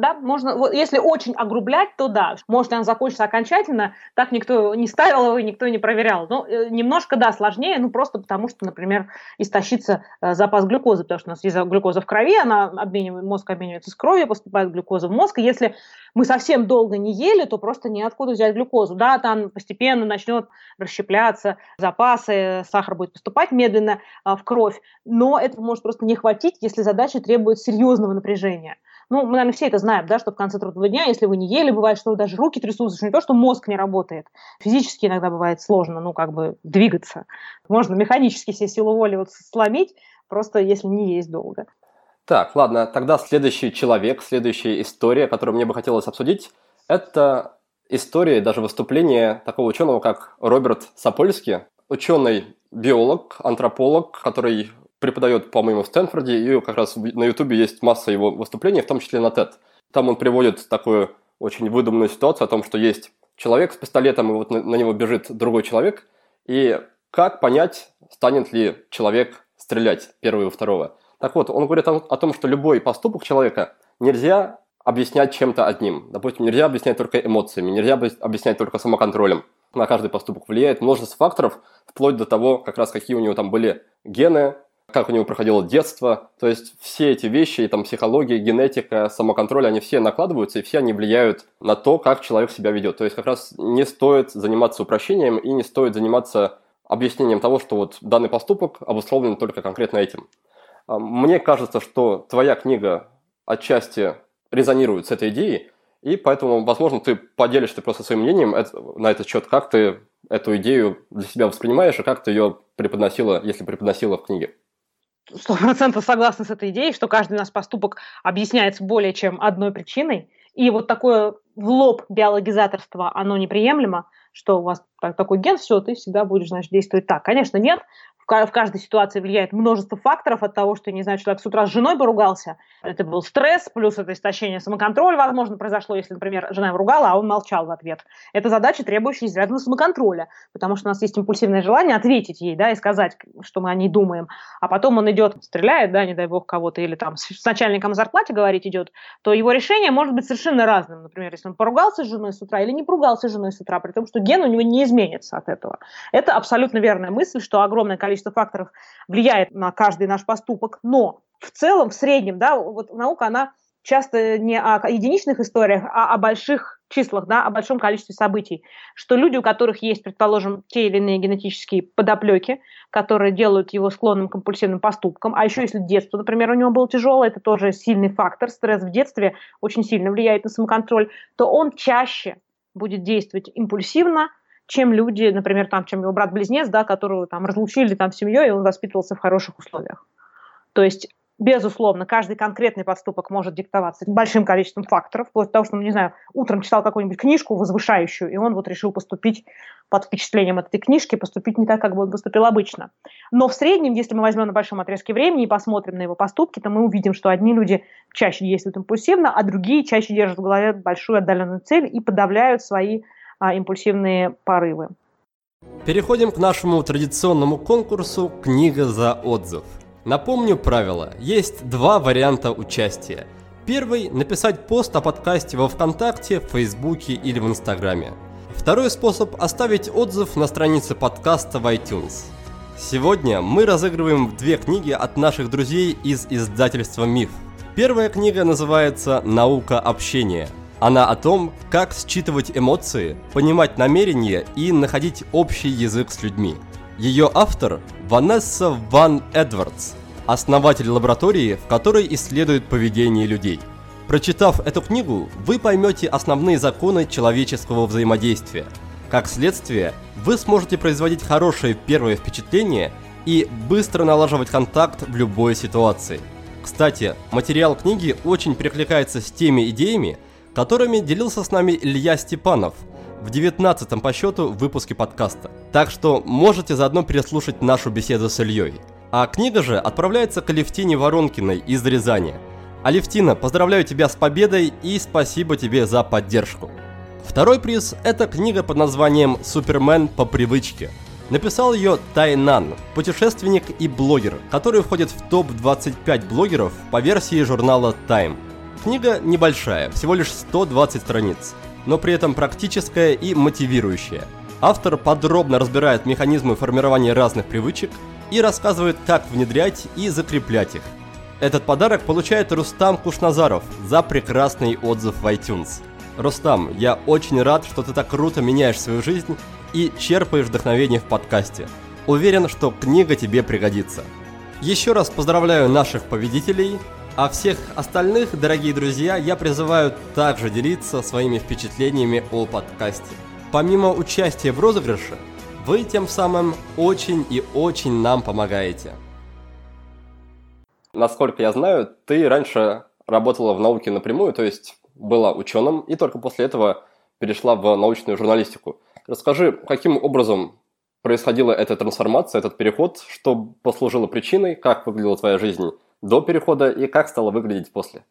Да, можно, вот, если очень огрублять, то да, может она закончится окончательно, так никто не ставил его, никто не проверял. Но э, немножко, да, сложнее, ну просто потому что, например, истощится э, запас глюкозы, потому что у нас есть глюкоза в крови, она обменивает, мозг обменивается с кровью, поступает глюкоза в мозг, и если мы совсем долго не ели, то просто неоткуда взять глюкозу. Да, там постепенно начнет расщепляться запасы, сахар будет поступать медленно э, в кровь, но это может просто не хватить, если задача требует серьезного напряжения. Ну, мы, наверное, все это знаем, да, что в конце трудового дня, если вы не ели, бывает, что даже руки трясутся, что не то, что мозг не работает. Физически иногда бывает сложно, ну, как бы двигаться. Можно механически себе силу воли вот сломить, просто если не есть долго. Так, ладно, тогда следующий человек, следующая история, которую мне бы хотелось обсудить, это история, даже выступление такого ученого, как Роберт Сапольский, ученый-биолог, антрополог, который преподает, по-моему, в Стэнфорде, и как раз на Ютубе есть масса его выступлений, в том числе на TED. Там он приводит такую очень выдуманную ситуацию о том, что есть человек с пистолетом, и вот на, него бежит другой человек, и как понять, станет ли человек стрелять первого и второго. Так вот, он говорит о том, что любой поступок человека нельзя объяснять чем-то одним. Допустим, нельзя объяснять только эмоциями, нельзя объяснять только самоконтролем. На каждый поступок влияет множество факторов, вплоть до того, как раз какие у него там были гены, как у него проходило детство. То есть все эти вещи, там психология, генетика, самоконтроль, они все накладываются, и все они влияют на то, как человек себя ведет. То есть как раз не стоит заниматься упрощением и не стоит заниматься объяснением того, что вот данный поступок обусловлен только конкретно этим. А, мне кажется, что твоя книга отчасти резонирует с этой идеей, и поэтому, возможно, ты поделишься просто своим мнением на этот счет, как ты эту идею для себя воспринимаешь и как ты ее преподносила, если преподносила в книге. Сто процентов согласна с этой идеей, что каждый наш поступок объясняется более чем одной причиной. И вот такое в лоб биологизаторство, оно неприемлемо, что у вас такой ген, все, ты всегда будешь, значит, действовать так. Конечно, нет, в каждой ситуации влияет множество факторов от того, что, не знаю, человек с утра с женой поругался, это был стресс, плюс это истощение самоконтроля, возможно, произошло, если, например, жена его ругала, а он молчал в ответ. Это задача, требующая изрядного самоконтроля, потому что у нас есть импульсивное желание ответить ей, да, и сказать, что мы о ней думаем, а потом он идет, стреляет, да, не дай бог кого-то, или там с начальником о зарплате говорить идет, то его решение может быть совершенно разным. Например, если он поругался с женой с утра или не поругался с женой с утра, при том, что ген у него не изменится от этого. Это абсолютно верная мысль, что огромное количество количество факторов влияет на каждый наш поступок, но в целом, в среднем, да, вот наука, она часто не о единичных историях, а о больших числах, да, о большом количестве событий, что люди, у которых есть, предположим, те или иные генетические подоплеки, которые делают его склонным к компульсивным поступкам, а еще если детство, например, у него было тяжелое, это тоже сильный фактор, стресс в детстве очень сильно влияет на самоконтроль, то он чаще будет действовать импульсивно, чем люди, например, там, чем его брат-близнец, да, которого там разлучили там семьей, и он воспитывался в хороших условиях. То есть Безусловно, каждый конкретный поступок может диктоваться большим количеством факторов, вплоть до того, что, ну, не знаю, утром читал какую-нибудь книжку возвышающую, и он вот решил поступить под впечатлением этой книжки, поступить не так, как бы он поступил обычно. Но в среднем, если мы возьмем на большом отрезке времени и посмотрим на его поступки, то мы увидим, что одни люди чаще действуют импульсивно, а другие чаще держат в голове большую отдаленную цель и подавляют свои а, импульсивные порывы. Переходим к нашему традиционному конкурсу «Книга за отзыв». Напомню правила. Есть два варианта участия. Первый – написать пост о подкасте во Вконтакте, в Фейсбуке или в Инстаграме. Второй способ – оставить отзыв на странице подкаста в iTunes. Сегодня мы разыгрываем две книги от наших друзей из издательства «Миф». Первая книга называется «Наука общения», она о том, как считывать эмоции, понимать намерения и находить общий язык с людьми. Ее автор – Ванесса Ван Эдвардс, основатель лаборатории, в которой исследует поведение людей. Прочитав эту книгу, вы поймете основные законы человеческого взаимодействия. Как следствие, вы сможете производить хорошее первое впечатление и быстро налаживать контакт в любой ситуации. Кстати, материал книги очень перекликается с теми идеями, которыми делился с нами Илья Степанов в 19 по счету выпуске подкаста. Так что можете заодно переслушать нашу беседу с Ильей. А книга же отправляется к Алевтине Воронкиной из Рязани. Алевтина, поздравляю тебя с победой и спасибо тебе за поддержку. Второй приз – это книга под названием «Супермен по привычке». Написал ее Тайнан, путешественник и блогер, который входит в топ-25 блогеров по версии журнала Time – Книга небольшая, всего лишь 120 страниц, но при этом практическая и мотивирующая. Автор подробно разбирает механизмы формирования разных привычек и рассказывает, как внедрять и закреплять их. Этот подарок получает Рустам Кушназаров за прекрасный отзыв в iTunes. Рустам, я очень рад, что ты так круто меняешь свою жизнь и черпаешь вдохновение в подкасте. Уверен, что книга тебе пригодится. Еще раз поздравляю наших победителей а всех остальных, дорогие друзья, я призываю также делиться своими впечатлениями о подкасте. Помимо участия в розыгрыше, вы тем самым очень и очень нам помогаете. Насколько я знаю, ты раньше работала в науке напрямую, то есть была ученым, и только после этого перешла в научную журналистику. Расскажи, каким образом происходила эта трансформация, этот переход, что послужило причиной, как выглядела твоя жизнь до перехода и как стало выглядеть после?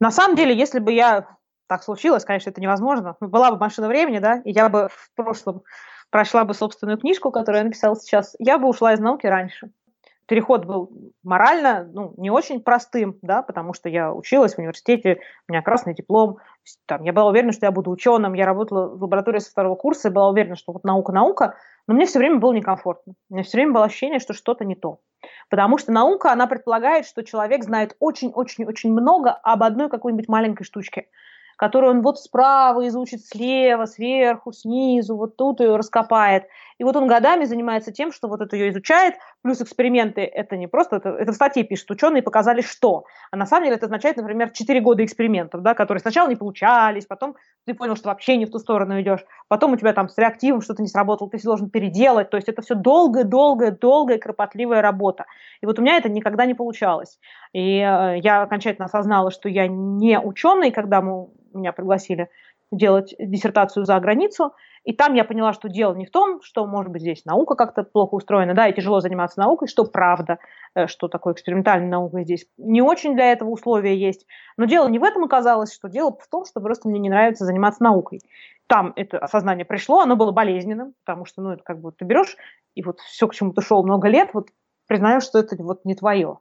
На самом деле, если бы я так случилось, конечно, это невозможно. Была бы машина времени, да, и я бы в прошлом прочла бы собственную книжку, которую я написала сейчас, я бы ушла из науки раньше. Переход был морально ну, не очень простым, да, потому что я училась в университете, у меня красный диплом, там, я была уверена, что я буду ученым, я работала в лаборатории со второго курса, была уверена, что вот наука-наука, но мне все время было некомфортно. У меня все время было ощущение, что что-то не то. Потому что наука, она предполагает, что человек знает очень-очень-очень много об одной какой-нибудь маленькой штучке, которую он вот справа изучит, слева, сверху, снизу, вот тут ее раскопает. И вот он годами занимается тем, что вот это ее изучает, плюс эксперименты, это не просто, это, это в статье пишет, ученые показали что. А на самом деле это означает, например, 4 года экспериментов, да, которые сначала не получались, потом ты понял, что вообще не в ту сторону идешь, потом у тебя там с реактивом что-то не сработало, ты все должен переделать, то есть это все долгая, долгая, долгая, кропотливая работа. И вот у меня это никогда не получалось. И э, я окончательно осознала, что я не ученый, когда мы, меня пригласили делать диссертацию за границу, и там я поняла, что дело не в том, что, может быть, здесь наука как-то плохо устроена, да, и тяжело заниматься наукой, что правда, э, что такое экспериментальная наука здесь не очень для этого условия есть. Но дело не в этом оказалось, что дело в том, что просто мне не нравится заниматься наукой. Там это осознание пришло, оно было болезненным, потому что, ну, это как бы ты берешь, и вот все, к чему ты шел много лет, вот признаешь, что это вот не твое.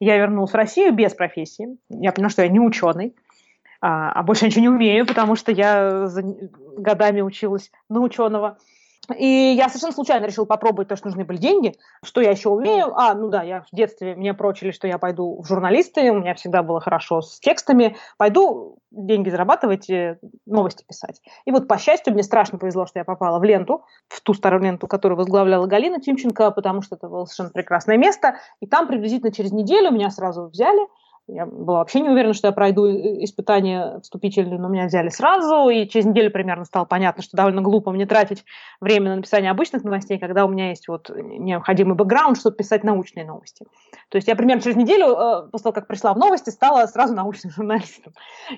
Я вернулась в Россию без профессии. Я поняла, что я не ученый а, а больше ничего не умею, потому что я годами училась на ученого. И я совершенно случайно решила попробовать то, что нужны были деньги. Что я еще умею? А, ну да, я в детстве мне прочили, что я пойду в журналисты, у меня всегда было хорошо с текстами. Пойду деньги зарабатывать, э, новости писать. И вот, по счастью, мне страшно повезло, что я попала в ленту, в ту старую ленту, которую возглавляла Галина Тимченко, потому что это было совершенно прекрасное место. И там приблизительно через неделю меня сразу взяли – я была вообще не уверена, что я пройду испытание вступительное, но меня взяли сразу, и через неделю примерно стало понятно, что довольно глупо мне тратить время на написание обычных новостей, когда у меня есть вот необходимый бэкграунд, чтобы писать научные новости. То есть я примерно через неделю, э, после того, как пришла в новости, стала сразу научным журналистом.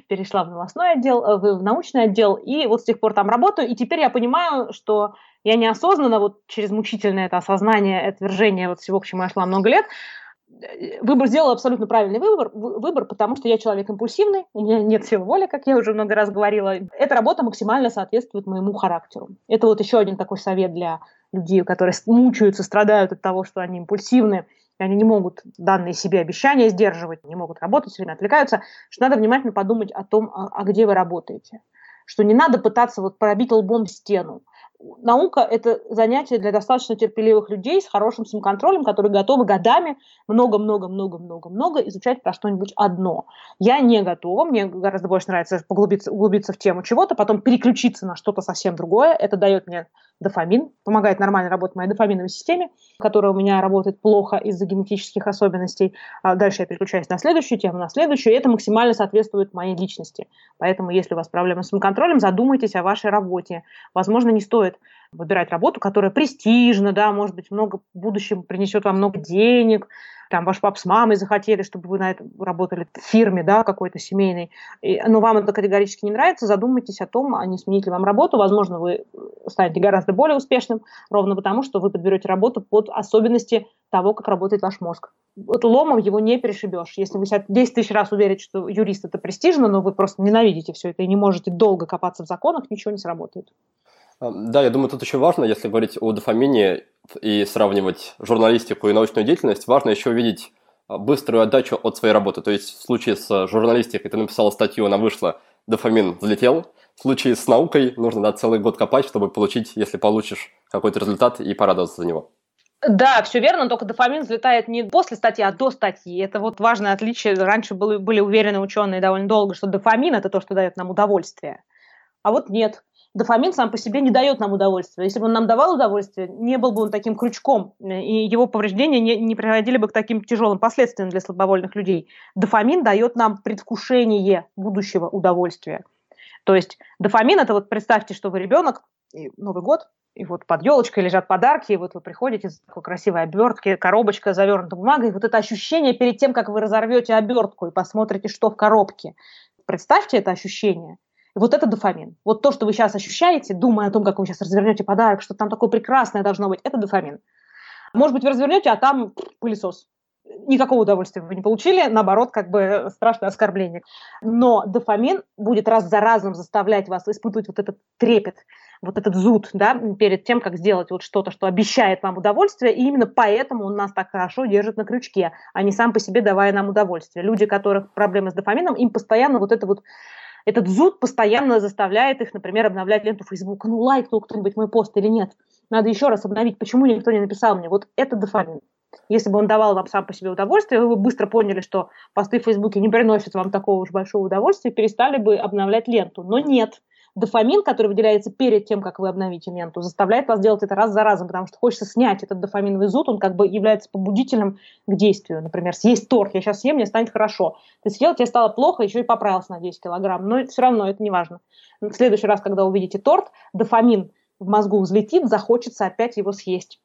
Перешла в новостной отдел, э, в научный отдел, и вот с тех пор там работаю, и теперь я понимаю, что я неосознанно, вот через мучительное это осознание, отвержение вот всего, к чему я шла много лет, выбор сделал абсолютно правильный выбор, выбор, потому что я человек импульсивный, у меня нет силы воли, как я уже много раз говорила. Эта работа максимально соответствует моему характеру. Это вот еще один такой совет для людей, которые мучаются, страдают от того, что они импульсивны, и они не могут данные себе обещания сдерживать, не могут работать, все время отвлекаются, что надо внимательно подумать о том, а, а где вы работаете. Что не надо пытаться вот пробить лбом стену наука – это занятие для достаточно терпеливых людей с хорошим самоконтролем, которые готовы годами много-много-много-много-много изучать про что-нибудь одно. Я не готова, мне гораздо больше нравится поглубиться, углубиться в тему чего-то, потом переключиться на что-то совсем другое. Это дает мне дофамин, помогает нормально работать моей дофаминовой системе, которая у меня работает плохо из-за генетических особенностей. А дальше я переключаюсь на следующую тему, на следующую, и это максимально соответствует моей личности. Поэтому, если у вас проблемы с самоконтролем, задумайтесь о вашей работе. Возможно, не стоит выбирать работу, которая престижна, да, может быть, много в будущем принесет вам много денег, там ваш пап с мамой захотели, чтобы вы на этом работали в фирме, да, какой-то семейной, и, но вам это категорически не нравится, задумайтесь о том, а не сменить ли вам работу, возможно, вы станете гораздо более успешным, ровно потому, что вы подберете работу под особенности того, как работает ваш мозг. Вот ломом его не перешибешь. Если вы себя 10 тысяч раз уверите, что юрист это престижно, но вы просто ненавидите все это и не можете долго копаться в законах, ничего не сработает. Да, я думаю, тут очень важно, если говорить о дофамине и сравнивать журналистику и научную деятельность, важно еще видеть а, быструю отдачу от своей работы. То есть в случае с журналистикой ты написал статью, она вышла, дофамин взлетел. В случае с наукой нужно да, целый год копать, чтобы получить, если получишь какой-то результат и порадоваться за него. Да, все верно, только дофамин взлетает не после статьи, а до статьи. Это вот важное отличие. Раньше были, были уверены ученые довольно долго, что дофамин – это то, что дает нам удовольствие. А вот нет дофамин сам по себе не дает нам удовольствия. Если бы он нам давал удовольствие, не был бы он таким крючком, и его повреждения не, не приводили бы к таким тяжелым последствиям для слабовольных людей. Дофамин дает нам предвкушение будущего удовольствия. То есть дофамин – это вот представьте, что вы ребенок, и Новый год, и вот под елочкой лежат подарки, и вот вы приходите с такой красивой обертки, коробочка завернута бумагой, и вот это ощущение перед тем, как вы разорвете обертку и посмотрите, что в коробке. Представьте это ощущение – вот это дофамин. Вот то, что вы сейчас ощущаете, думая о том, как вы сейчас развернете подарок, что там такое прекрасное должно быть, это дофамин. Может быть, вы развернете, а там пылесос. Никакого удовольствия вы не получили, наоборот, как бы страшное оскорбление. Но дофамин будет раз за разом заставлять вас испытывать вот этот трепет, вот этот зуд, да, перед тем, как сделать вот что-то, что обещает вам удовольствие, и именно поэтому он нас так хорошо держит на крючке, а не сам по себе давая нам удовольствие. Люди, у которых проблемы с дофамином, им постоянно вот это вот этот зуд постоянно заставляет их, например, обновлять ленту Facebook. Ну, лайкнул кто-нибудь мой пост или нет. Надо еще раз обновить. Почему никто не написал мне? Вот это дофамин. Если бы он давал вам сам по себе удовольствие, вы бы быстро поняли, что посты в Фейсбуке не приносят вам такого уж большого удовольствия, перестали бы обновлять ленту. Но нет. Дофамин, который выделяется перед тем, как вы обновите менту, заставляет вас делать это раз за разом, потому что хочется снять этот дофаминовый зуд, он как бы является побудителем к действию. Например, съесть торт, я сейчас съем, мне станет хорошо. Ты съел, тебе стало плохо, еще и поправился на 10 килограмм, но все равно это не важно. В следующий раз, когда увидите торт, дофамин в мозгу взлетит, захочется опять его съесть.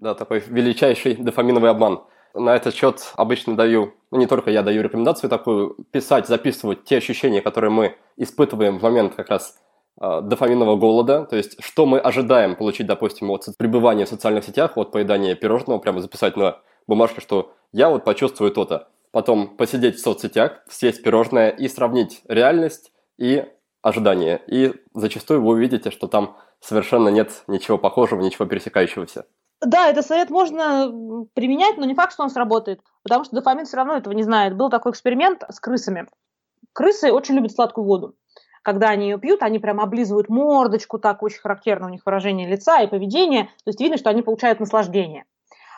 Да, такой величайший дофаминовый обман. На этот счет обычно даю, ну не только я даю рекомендацию такую, писать, записывать те ощущения, которые мы испытываем в момент как раз э, дофаминового голода, то есть что мы ожидаем получить, допустим, от пребывания в социальных сетях, от поедания пирожного, прямо записать на бумажке, что я вот почувствую то-то. Потом посидеть в соцсетях, съесть пирожное и сравнить реальность и ожидания. И зачастую вы увидите, что там совершенно нет ничего похожего, ничего пересекающегося. Да, этот совет можно применять, но не факт, что он сработает, потому что дофамин все равно этого не знает. Был такой эксперимент с крысами. Крысы очень любят сладкую воду. Когда они ее пьют, они прям облизывают мордочку, так очень характерно у них выражение лица и поведение. То есть видно, что они получают наслаждение.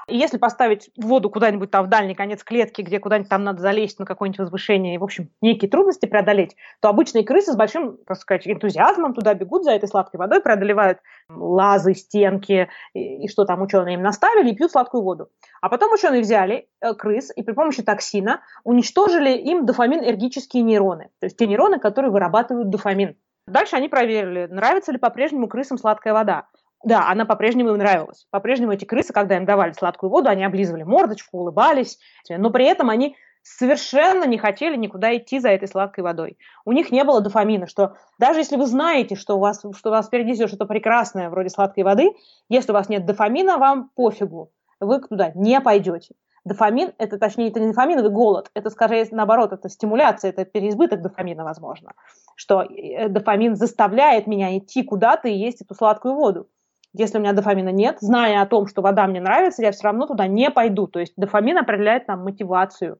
И если поставить воду куда-нибудь там в дальний конец клетки, где куда-нибудь там надо залезть на какое-нибудь возвышение и, в общем, некие трудности преодолеть, то обычные крысы с большим, так сказать, энтузиазмом туда бегут за этой сладкой водой, преодолевают лазы, стенки и, и что там ученые им наставили, и пьют сладкую воду. А потом ученые взяли э, крыс и при помощи токсина уничтожили им дофамин-эргические нейроны, то есть те нейроны, которые вырабатывают дофамин. Дальше они проверили, нравится ли по-прежнему крысам сладкая вода. Да, она по-прежнему им нравилась. По-прежнему эти крысы, когда им давали сладкую воду, они облизывали мордочку, улыбались, но при этом они совершенно не хотели никуда идти за этой сладкой водой. У них не было дофамина, что даже если вы знаете, что у вас, что у вас впереди что-то прекрасное, вроде сладкой воды, если у вас нет дофамина, вам пофигу, вы туда не пойдете. Дофамин, это точнее, это не дофаминовый голод, это скорее наоборот, это стимуляция, это переизбыток дофамина, возможно, что э, дофамин заставляет меня идти куда-то и есть эту сладкую воду. Если у меня дофамина нет, зная о том, что вода мне нравится, я все равно туда не пойду. То есть дофамин определяет нам мотивацию.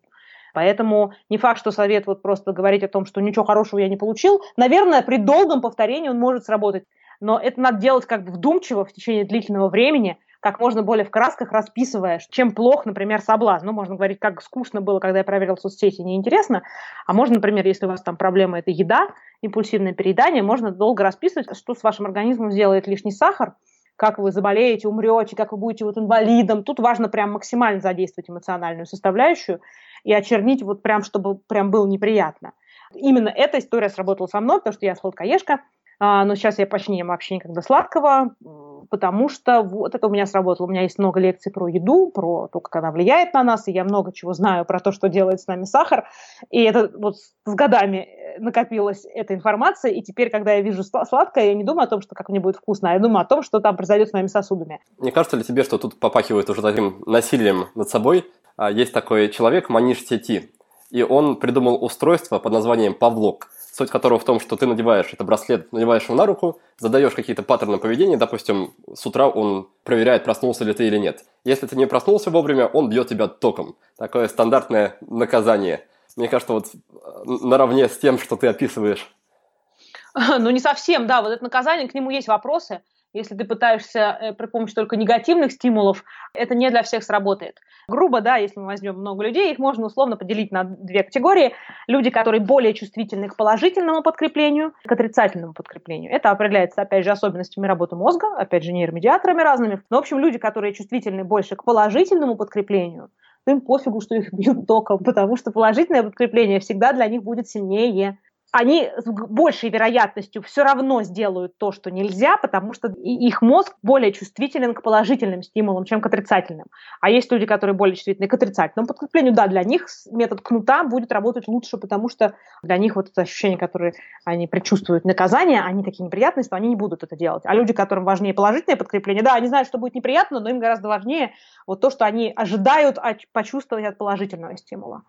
Поэтому не факт, что совет вот просто говорить о том, что ничего хорошего я не получил. Наверное, при долгом повторении он может сработать. Но это надо делать как бы вдумчиво в течение длительного времени, как можно более в красках расписывая, чем плох, например, соблазн. Ну, можно говорить, как скучно было, когда я проверил соцсети, неинтересно. А можно, например, если у вас там проблема – это еда, импульсивное переедание, можно долго расписывать, что с вашим организмом сделает лишний сахар – как вы заболеете, умрете, как вы будете вот инвалидом. Тут важно прям максимально задействовать эмоциональную составляющую и очернить вот прям, чтобы прям было неприятно. Именно эта история сработала со мной, потому что я сладкоежка, а, но сейчас я почти не ем вообще никогда сладкого, потому что вот это у меня сработало. У меня есть много лекций про еду, про то, как она влияет на нас, и я много чего знаю про то, что делает с нами сахар. И это вот с годами э, накопилась эта информация, и теперь, когда я вижу сладкое, я не думаю о том, что как мне будет вкусно, а я думаю о том, что там произойдет с моими сосудами. Не кажется ли тебе, что тут попахивает уже таким насилием над собой? А, есть такой человек, Маниш Сети, и он придумал устройство под названием Павлок – суть которого в том, что ты надеваешь этот браслет, надеваешь его на руку, задаешь какие-то паттерны поведения, допустим, с утра он проверяет, проснулся ли ты или нет. Если ты не проснулся вовремя, он бьет тебя током. Такое стандартное наказание. Мне кажется, вот э, наравне с тем, что ты описываешь. Ну, не совсем, да, вот это наказание, к нему есть вопросы. Если ты пытаешься э, при помощи только негативных стимулов, это не для всех сработает. Грубо, да, если мы возьмем много людей, их можно условно поделить на две категории. Люди, которые более чувствительны к положительному подкреплению, к отрицательному подкреплению. Это определяется, опять же, особенностями работы мозга, опять же, нейромедиаторами разными. Но, в общем, люди, которые чувствительны больше к положительному подкреплению, им пофигу, что их бьют током, потому что положительное подкрепление всегда для них будет сильнее они с большей вероятностью все равно сделают то, что нельзя, потому что их мозг более чувствителен к положительным стимулам, чем к отрицательным. А есть люди, которые более чувствительны к отрицательному подкреплению. Да, для них метод кнута будет работать лучше, потому что для них вот это ощущение, которое они предчувствуют наказание, они такие неприятные, что они не будут это делать. А люди, которым важнее положительное подкрепление, да, они знают, что будет неприятно, но им гораздо важнее вот то, что они ожидают почувствовать от положительного стимула.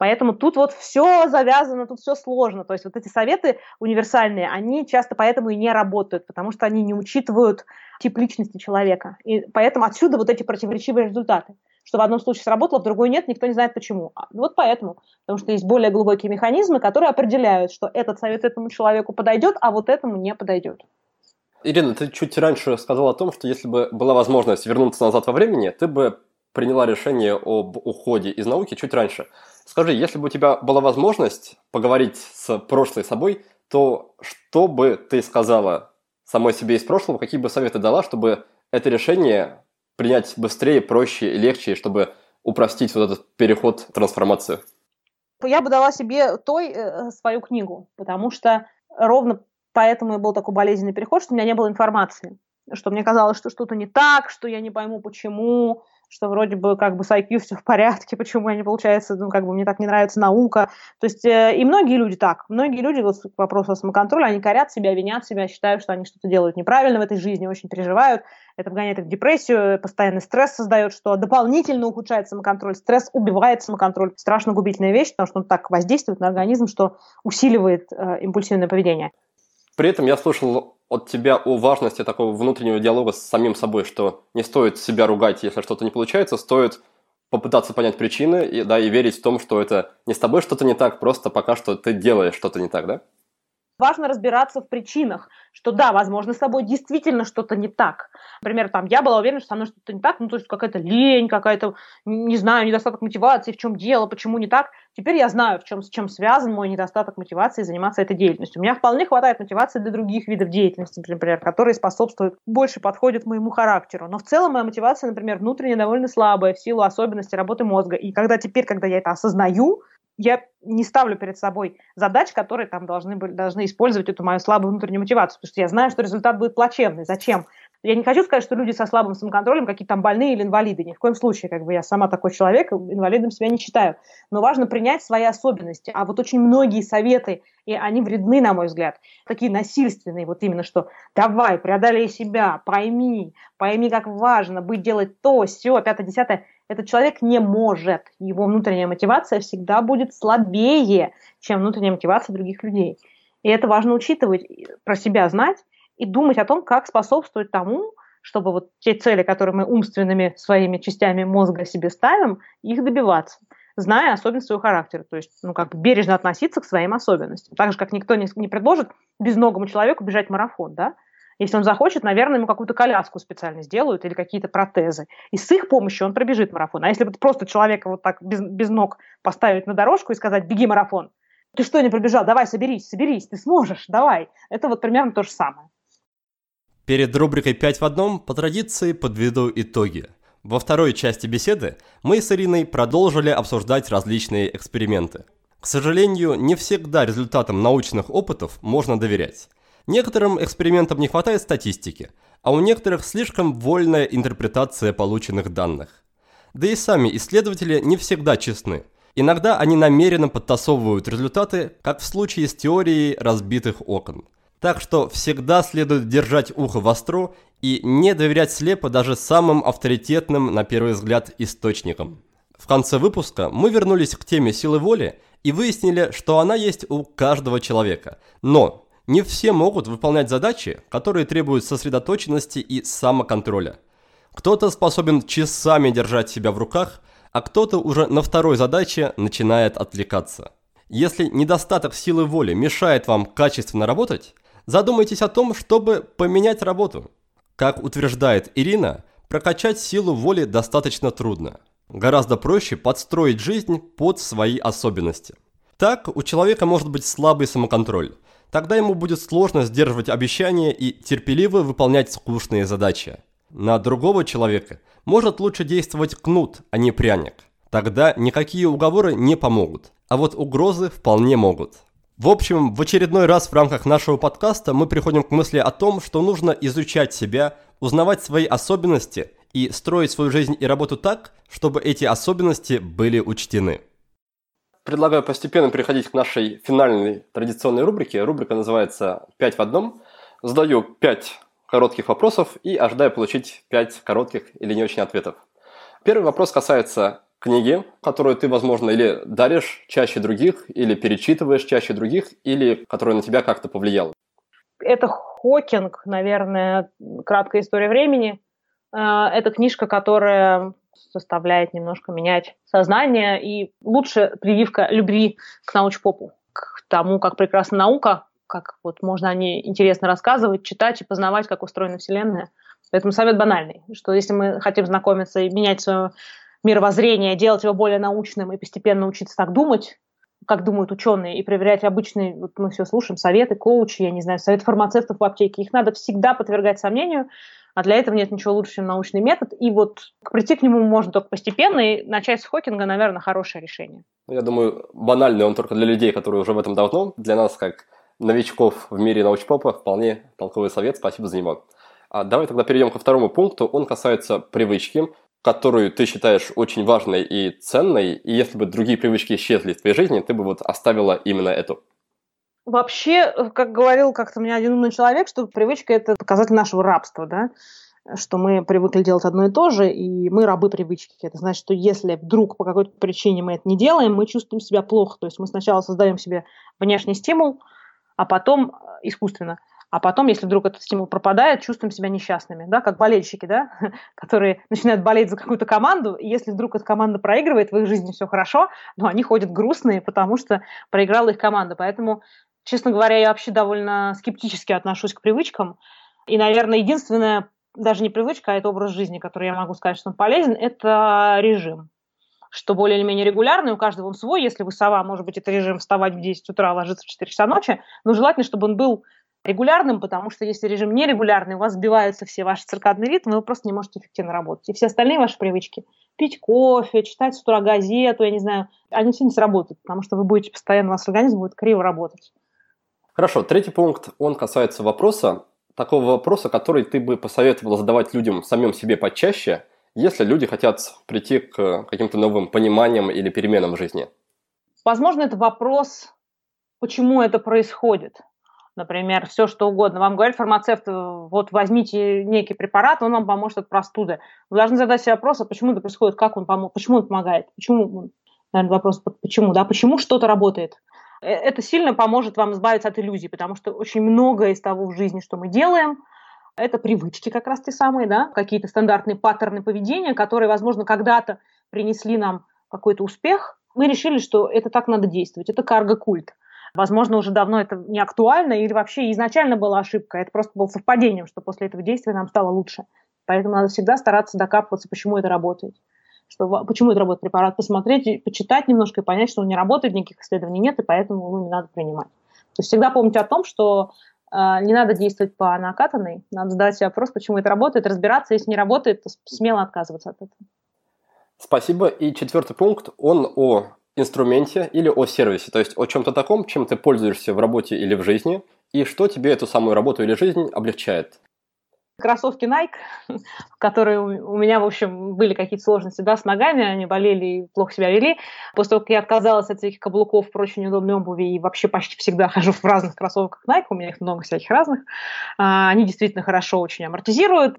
Поэтому тут вот все завязано, тут все сложно. То есть вот эти советы универсальные, они часто поэтому и не работают, потому что они не учитывают тип личности человека. И поэтому отсюда вот эти противоречивые результаты. Что в одном случае сработало, в другой нет, никто не знает почему. А, вот поэтому. Потому что есть более глубокие механизмы, которые определяют, что этот совет этому человеку подойдет, а вот этому не подойдет. Ирина, ты чуть раньше сказала о том, что если бы была возможность вернуться назад во времени, ты бы приняла решение об уходе из науки чуть раньше. Скажи, если бы у тебя была возможность поговорить с прошлой собой, то что бы ты сказала самой себе из прошлого, какие бы советы дала, чтобы это решение принять быстрее, проще легче, чтобы упростить вот этот переход, трансформацию? Я бы дала себе той э, свою книгу, потому что ровно поэтому и был такой болезненный переход, что у меня не было информации, что мне казалось, что что-то не так, что я не пойму почему, что вроде бы как бы с IQ все в порядке, почему я не получается, ну, как бы мне так не нравится наука. То есть э, и многие люди так. Многие люди, вот к вопросу о самоконтроле, они корят себя, винят себя, считают, что они что-то делают неправильно в этой жизни, очень переживают. Это вгоняет их в депрессию, постоянный стресс создает, что дополнительно ухудшает самоконтроль. Стресс убивает самоконтроль. Страшно губительная вещь, потому что он так воздействует на организм, что усиливает э, импульсивное поведение. При этом я слушал от тебя о важности такого внутреннего диалога с самим собой, что не стоит себя ругать, если что-то не получается, стоит попытаться понять причины и, да, и верить в том, что это не с тобой что-то не так, просто пока что ты делаешь что-то не так, да? Важно разбираться в причинах, что да, возможно, с тобой действительно что-то не так. Например, там, я была уверена, что со мной что-то не так, ну, то есть какая-то лень, какая-то, не знаю, недостаток мотивации, в чем дело, почему не так. Теперь я знаю, в чем, с чем связан мой недостаток мотивации заниматься этой деятельностью. У меня вполне хватает мотивации для других видов деятельности, например, которые способствуют, больше подходят моему характеру. Но в целом моя мотивация, например, внутренне довольно слабая в силу особенностей работы мозга. И когда теперь, когда я это осознаю, я не ставлю перед собой задач, которые там должны, должны использовать эту мою слабую внутреннюю мотивацию, потому что я знаю, что результат будет плачевный. Зачем? Я не хочу сказать, что люди со слабым самоконтролем какие-то там больные или инвалиды. Ни в коем случае, как бы я сама такой человек, инвалидом себя не считаю. Но важно принять свои особенности. А вот очень многие советы, и они вредны, на мой взгляд, такие насильственные, вот именно что давай, преодолей себя, пойми, пойми, как важно быть, делать то, все, пятое, десятое этот человек не может. Его внутренняя мотивация всегда будет слабее, чем внутренняя мотивация других людей. И это важно учитывать, про себя знать и думать о том, как способствовать тому, чтобы вот те цели, которые мы умственными своими частями мозга себе ставим, их добиваться, зная особенности своего характера. То есть, ну, как бережно относиться к своим особенностям. Так же, как никто не, не предложит безногому человеку бежать марафон, да? Если он захочет, наверное, ему какую-то коляску специально сделают или какие-то протезы. И с их помощью он пробежит марафон. А если просто человека вот так без, без ног поставить на дорожку и сказать «беги марафон», ты что не пробежал? Давай, соберись, соберись, ты сможешь, давай. Это вот примерно то же самое. Перед рубрикой «5 в одном» по традиции подведу итоги. Во второй части беседы мы с Ириной продолжили обсуждать различные эксперименты. К сожалению, не всегда результатам научных опытов можно доверять. Некоторым экспериментам не хватает статистики, а у некоторых слишком вольная интерпретация полученных данных. Да и сами исследователи не всегда честны. Иногда они намеренно подтасовывают результаты, как в случае с теорией разбитых окон. Так что всегда следует держать ухо востро и не доверять слепо даже самым авторитетным, на первый взгляд, источникам. В конце выпуска мы вернулись к теме силы воли и выяснили, что она есть у каждого человека. Но не все могут выполнять задачи, которые требуют сосредоточенности и самоконтроля. Кто-то способен часами держать себя в руках, а кто-то уже на второй задаче начинает отвлекаться. Если недостаток силы воли мешает вам качественно работать, задумайтесь о том, чтобы поменять работу. Как утверждает Ирина, прокачать силу воли достаточно трудно. Гораздо проще подстроить жизнь под свои особенности. Так, у человека может быть слабый самоконтроль – Тогда ему будет сложно сдерживать обещания и терпеливо выполнять скучные задачи. На другого человека может лучше действовать кнут, а не пряник. Тогда никакие уговоры не помогут, а вот угрозы вполне могут. В общем, в очередной раз в рамках нашего подкаста мы приходим к мысли о том, что нужно изучать себя, узнавать свои особенности и строить свою жизнь и работу так, чтобы эти особенности были учтены предлагаю постепенно переходить к нашей финальной традиционной рубрике. Рубрика называется «Пять в одном». Задаю пять коротких вопросов и ожидаю получить пять коротких или не очень ответов. Первый вопрос касается книги, которую ты, возможно, или даришь чаще других, или перечитываешь чаще других, или которая на тебя как-то повлияла. Это Хокинг, наверное, «Краткая история времени». Э, это книжка, которая заставляет немножко менять сознание, и лучше прививка любви к научпопу, к тому, как прекрасна наука, как вот можно о ней интересно рассказывать, читать и познавать, как устроена Вселенная. Поэтому совет банальный, что если мы хотим знакомиться и менять свое мировоззрение, делать его более научным и постепенно учиться так думать, как думают ученые, и проверять обычные, вот мы все слушаем, советы, коучи, я не знаю, советы фармацевтов в аптеке, их надо всегда подвергать сомнению, а для этого нет ничего лучше, чем научный метод. И вот прийти к нему можно только постепенно, и начать с Хокинга, наверное, хорошее решение. Ну, я думаю, банальный он только для людей, которые уже в этом давно. Для нас, как новичков в мире научпопа, вполне толковый совет. Спасибо за него. А давай тогда перейдем ко второму пункту. Он касается привычки, которую ты считаешь очень важной и ценной. И если бы другие привычки исчезли в твоей жизни, ты бы вот оставила именно эту. Вообще, э, как говорил как-то мне один умный человек, что привычка – это показатель нашего рабства, да, что мы привыкли делать одно и то же, и мы рабы привычки. Это значит, что если вдруг по какой-то причине мы это не делаем, мы чувствуем себя плохо. То есть мы сначала создаем себе внешний стимул, а потом э, искусственно – а потом, если вдруг этот стимул пропадает, чувствуем себя несчастными, да, как болельщики, да, которые начинают болеть за какую-то команду, и если вдруг эта команда проигрывает, в их жизни все хорошо, но они ходят грустные, потому что проиграла их команда. Поэтому, честно говоря, я вообще довольно скептически отношусь к привычкам. И, наверное, единственная, даже не привычка, а это образ жизни, который я могу сказать, что он полезен, это режим что более или менее регулярный, у каждого он свой. Если вы сова, может быть, это режим вставать в 10 утра, ложиться в 4 часа ночи, но желательно, чтобы он был регулярным, потому что если режим нерегулярный, у вас сбиваются все ваши циркадные ритмы, вы просто не можете эффективно работать. И все остальные ваши привычки, пить кофе, читать с утра газету, я не знаю, они все не сработают, потому что вы будете постоянно, ваш организм будет криво работать. Хорошо, третий пункт, он касается вопроса, такого вопроса, который ты бы посоветовал задавать людям самим себе почаще, если люди хотят прийти к каким-то новым пониманиям или переменам в жизни. Возможно, это вопрос, почему это происходит например, все что угодно. Вам говорит фармацевт, э, вот возьмите некий препарат, он вам поможет от простуды. Вы должны задать себе вопрос, а почему это происходит, как он поможет, почему он помогает, почему, наверное, вопрос, почему, да, почему что-то работает. Э, это сильно поможет вам избавиться от иллюзий, потому что очень многое из того в жизни, что мы делаем, это привычки как раз те самые, да, какие-то стандартные паттерны поведения, которые, возможно, когда-то принесли нам какой-то успех, мы решили, что это так надо действовать. Это карго-культ. Возможно, уже давно это не актуально или вообще изначально была ошибка. Это просто было совпадением, что после этого действия нам стало лучше. Поэтому надо всегда стараться докапываться, почему это работает. Что, почему это работает препарат, посмотреть, почитать немножко и понять, что он не работает, никаких исследований нет, и поэтому его не надо принимать. То есть всегда помните о том, что э, не надо действовать по накатанной, надо задать себе вопрос, почему это работает, разбираться, если не работает, то смело отказываться от этого. Спасибо. И четвертый пункт, он о инструменте или о сервисе, то есть о чем-то таком, чем ты пользуешься в работе или в жизни, и что тебе эту самую работу или жизнь облегчает кроссовки Nike, которые у меня, в общем, были какие-то сложности да, с ногами, они болели и плохо себя вели. После того, как я отказалась от всяких каблуков, прочей неудобной обуви и вообще почти всегда хожу в разных кроссовках Nike, у меня их много всяких разных, а, они действительно хорошо очень амортизируют.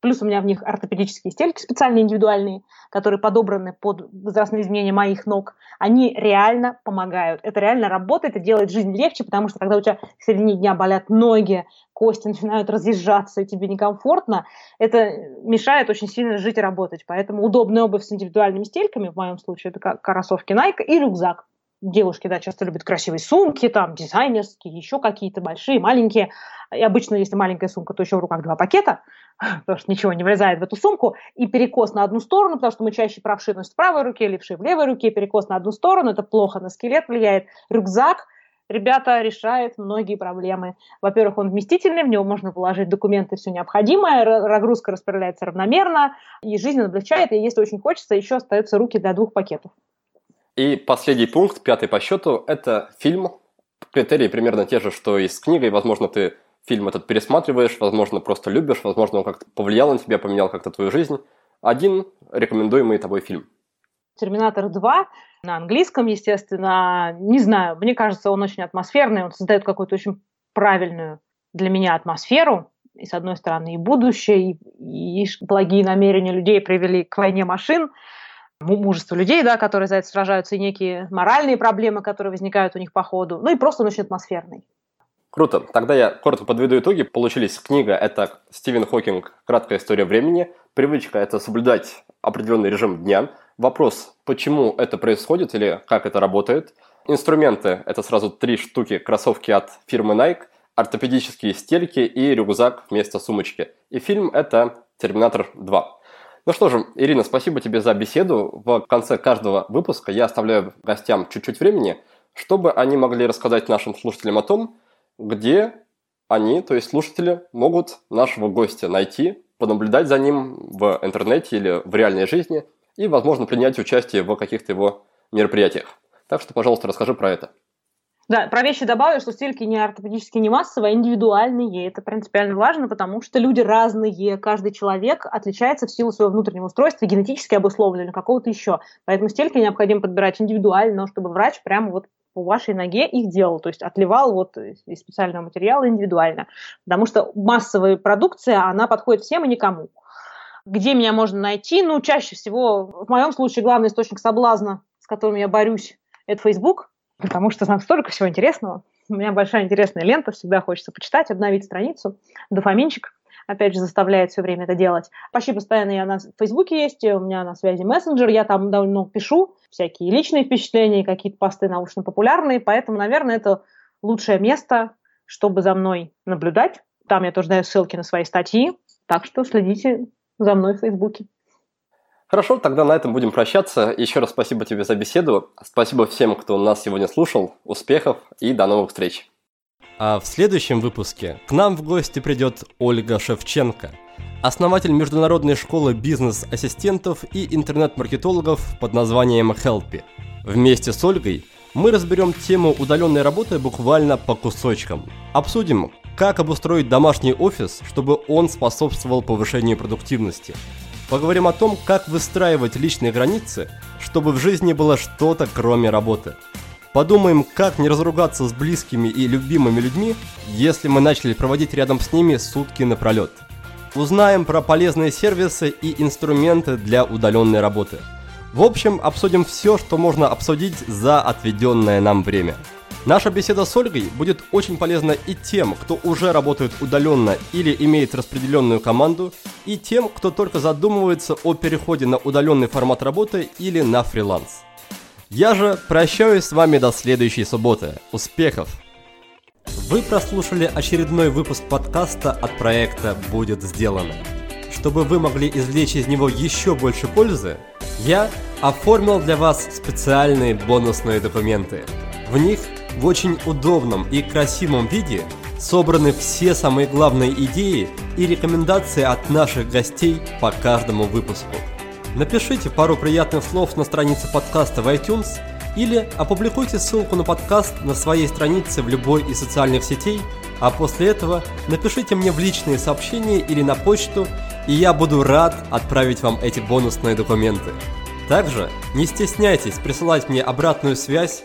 Плюс у меня в них ортопедические стельки специальные, индивидуальные, которые подобраны под возрастные изменения моих ног. Они реально помогают. Это реально работает и делает жизнь легче, потому что когда у тебя в середине дня болят ноги, кости начинают разъезжаться, и тебе некомфортно, это мешает очень сильно жить и работать. Поэтому удобная обувь с индивидуальными стельками, в моем случае, это кроссовки Nike и рюкзак. Девушки, да, часто любят красивые сумки, там, дизайнерские, еще какие-то большие, маленькие. И обычно, если маленькая сумка, то еще в руках два пакета, потому что ничего не влезает в эту сумку, и перекос на одну сторону, потому что мы чаще правши носим в правой руке, левши в левой руке, перекос на одну сторону, это плохо на скелет влияет. Рюкзак ребята, решает многие проблемы. Во-первых, он вместительный, в него можно положить документы, все необходимое, разгрузка распределяется равномерно, и жизнь облегчает, и если очень хочется, еще остаются руки для двух пакетов. И последний пункт, пятый по счету, это фильм. Критерии примерно те же, что и с книгой. Возможно, ты фильм этот пересматриваешь, возможно, просто любишь, возможно, он как-то повлиял на тебя, поменял как-то твою жизнь. Один рекомендуемый тобой фильм. «Терминатор 2» на английском, естественно. Не знаю, мне кажется, он очень атмосферный, он создает какую-то очень правильную для меня атмосферу. И, с одной стороны, и будущее, и, и благие намерения людей привели к войне машин, мужество людей, да, которые за это сражаются, и некие моральные проблемы, которые возникают у них по ходу. Ну и просто он очень атмосферный. Круто. Тогда я коротко подведу итоги. Получились книга – это Стивен Хокинг «Краткая история времени». Привычка – это соблюдать определенный режим дня. Вопрос, почему это происходит или как это работает. Инструменты – это сразу три штуки кроссовки от фирмы Nike, ортопедические стельки и рюкзак вместо сумочки. И фильм – это «Терминатор 2». Ну что же, Ирина, спасибо тебе за беседу. В конце каждого выпуска я оставляю гостям чуть-чуть времени, чтобы они могли рассказать нашим слушателям о том, где они, то есть слушатели, могут нашего гостя найти, понаблюдать за ним в интернете или в реальной жизни и, возможно, принять участие в каких-то его мероприятиях. Так что, пожалуйста, расскажи про это. Да, про вещи добавлю, что стельки не ортопедические, не массовые, а индивидуальные. Это принципиально важно, потому что люди разные. Каждый человек отличается в силу своего внутреннего устройства, генетически обусловлен или какого-то еще. Поэтому стельки необходимо подбирать индивидуально, чтобы врач прямо вот по вашей ноге их делал, то есть отливал вот из специального материала индивидуально. Потому что массовая продукция, она подходит всем и никому. Где меня можно найти? Ну, чаще всего, в моем случае, главный источник соблазна, с которым я борюсь, это Facebook, потому что там столько всего интересного. У меня большая интересная лента, всегда хочется почитать, обновить страницу. Дофаминчик, опять же, заставляет все время это делать. Почти постоянно я на Фейсбуке есть, у меня на связи мессенджер, я там довольно много пишу, всякие личные впечатления, какие-то посты научно-популярные, поэтому, наверное, это лучшее место, чтобы за мной наблюдать. Там я тоже даю ссылки на свои статьи, так что следите за мной в Фейсбуке. Хорошо, тогда на этом будем прощаться. Еще раз спасибо тебе за беседу. Спасибо всем, кто нас сегодня слушал. Успехов и до новых встреч. А в следующем выпуске к нам в гости придет Ольга Шевченко, основатель международной школы бизнес-ассистентов и интернет-маркетологов под названием Helpy. Вместе с Ольгой мы разберем тему удаленной работы буквально по кусочкам. Обсудим, как обустроить домашний офис, чтобы он способствовал повышению продуктивности – Поговорим о том, как выстраивать личные границы, чтобы в жизни было что-то кроме работы. Подумаем, как не разругаться с близкими и любимыми людьми, если мы начали проводить рядом с ними сутки напролет. Узнаем про полезные сервисы и инструменты для удаленной работы. В общем, обсудим все, что можно обсудить за отведенное нам время. Наша беседа с Ольгой будет очень полезна и тем, кто уже работает удаленно или имеет распределенную команду, и тем, кто только задумывается о переходе на удаленный формат работы или на фриланс. Я же прощаюсь с вами до следующей субботы. Успехов! Вы прослушали очередной выпуск подкаста от проекта «Будет сделано». Чтобы вы могли извлечь из него еще больше пользы, я оформил для вас специальные бонусные документы. В них в очень удобном и красивом виде собраны все самые главные идеи и рекомендации от наших гостей по каждому выпуску. Напишите пару приятных слов на странице подкаста в iTunes или опубликуйте ссылку на подкаст на своей странице в любой из социальных сетей, а после этого напишите мне в личные сообщения или на почту, и я буду рад отправить вам эти бонусные документы. Также не стесняйтесь присылать мне обратную связь,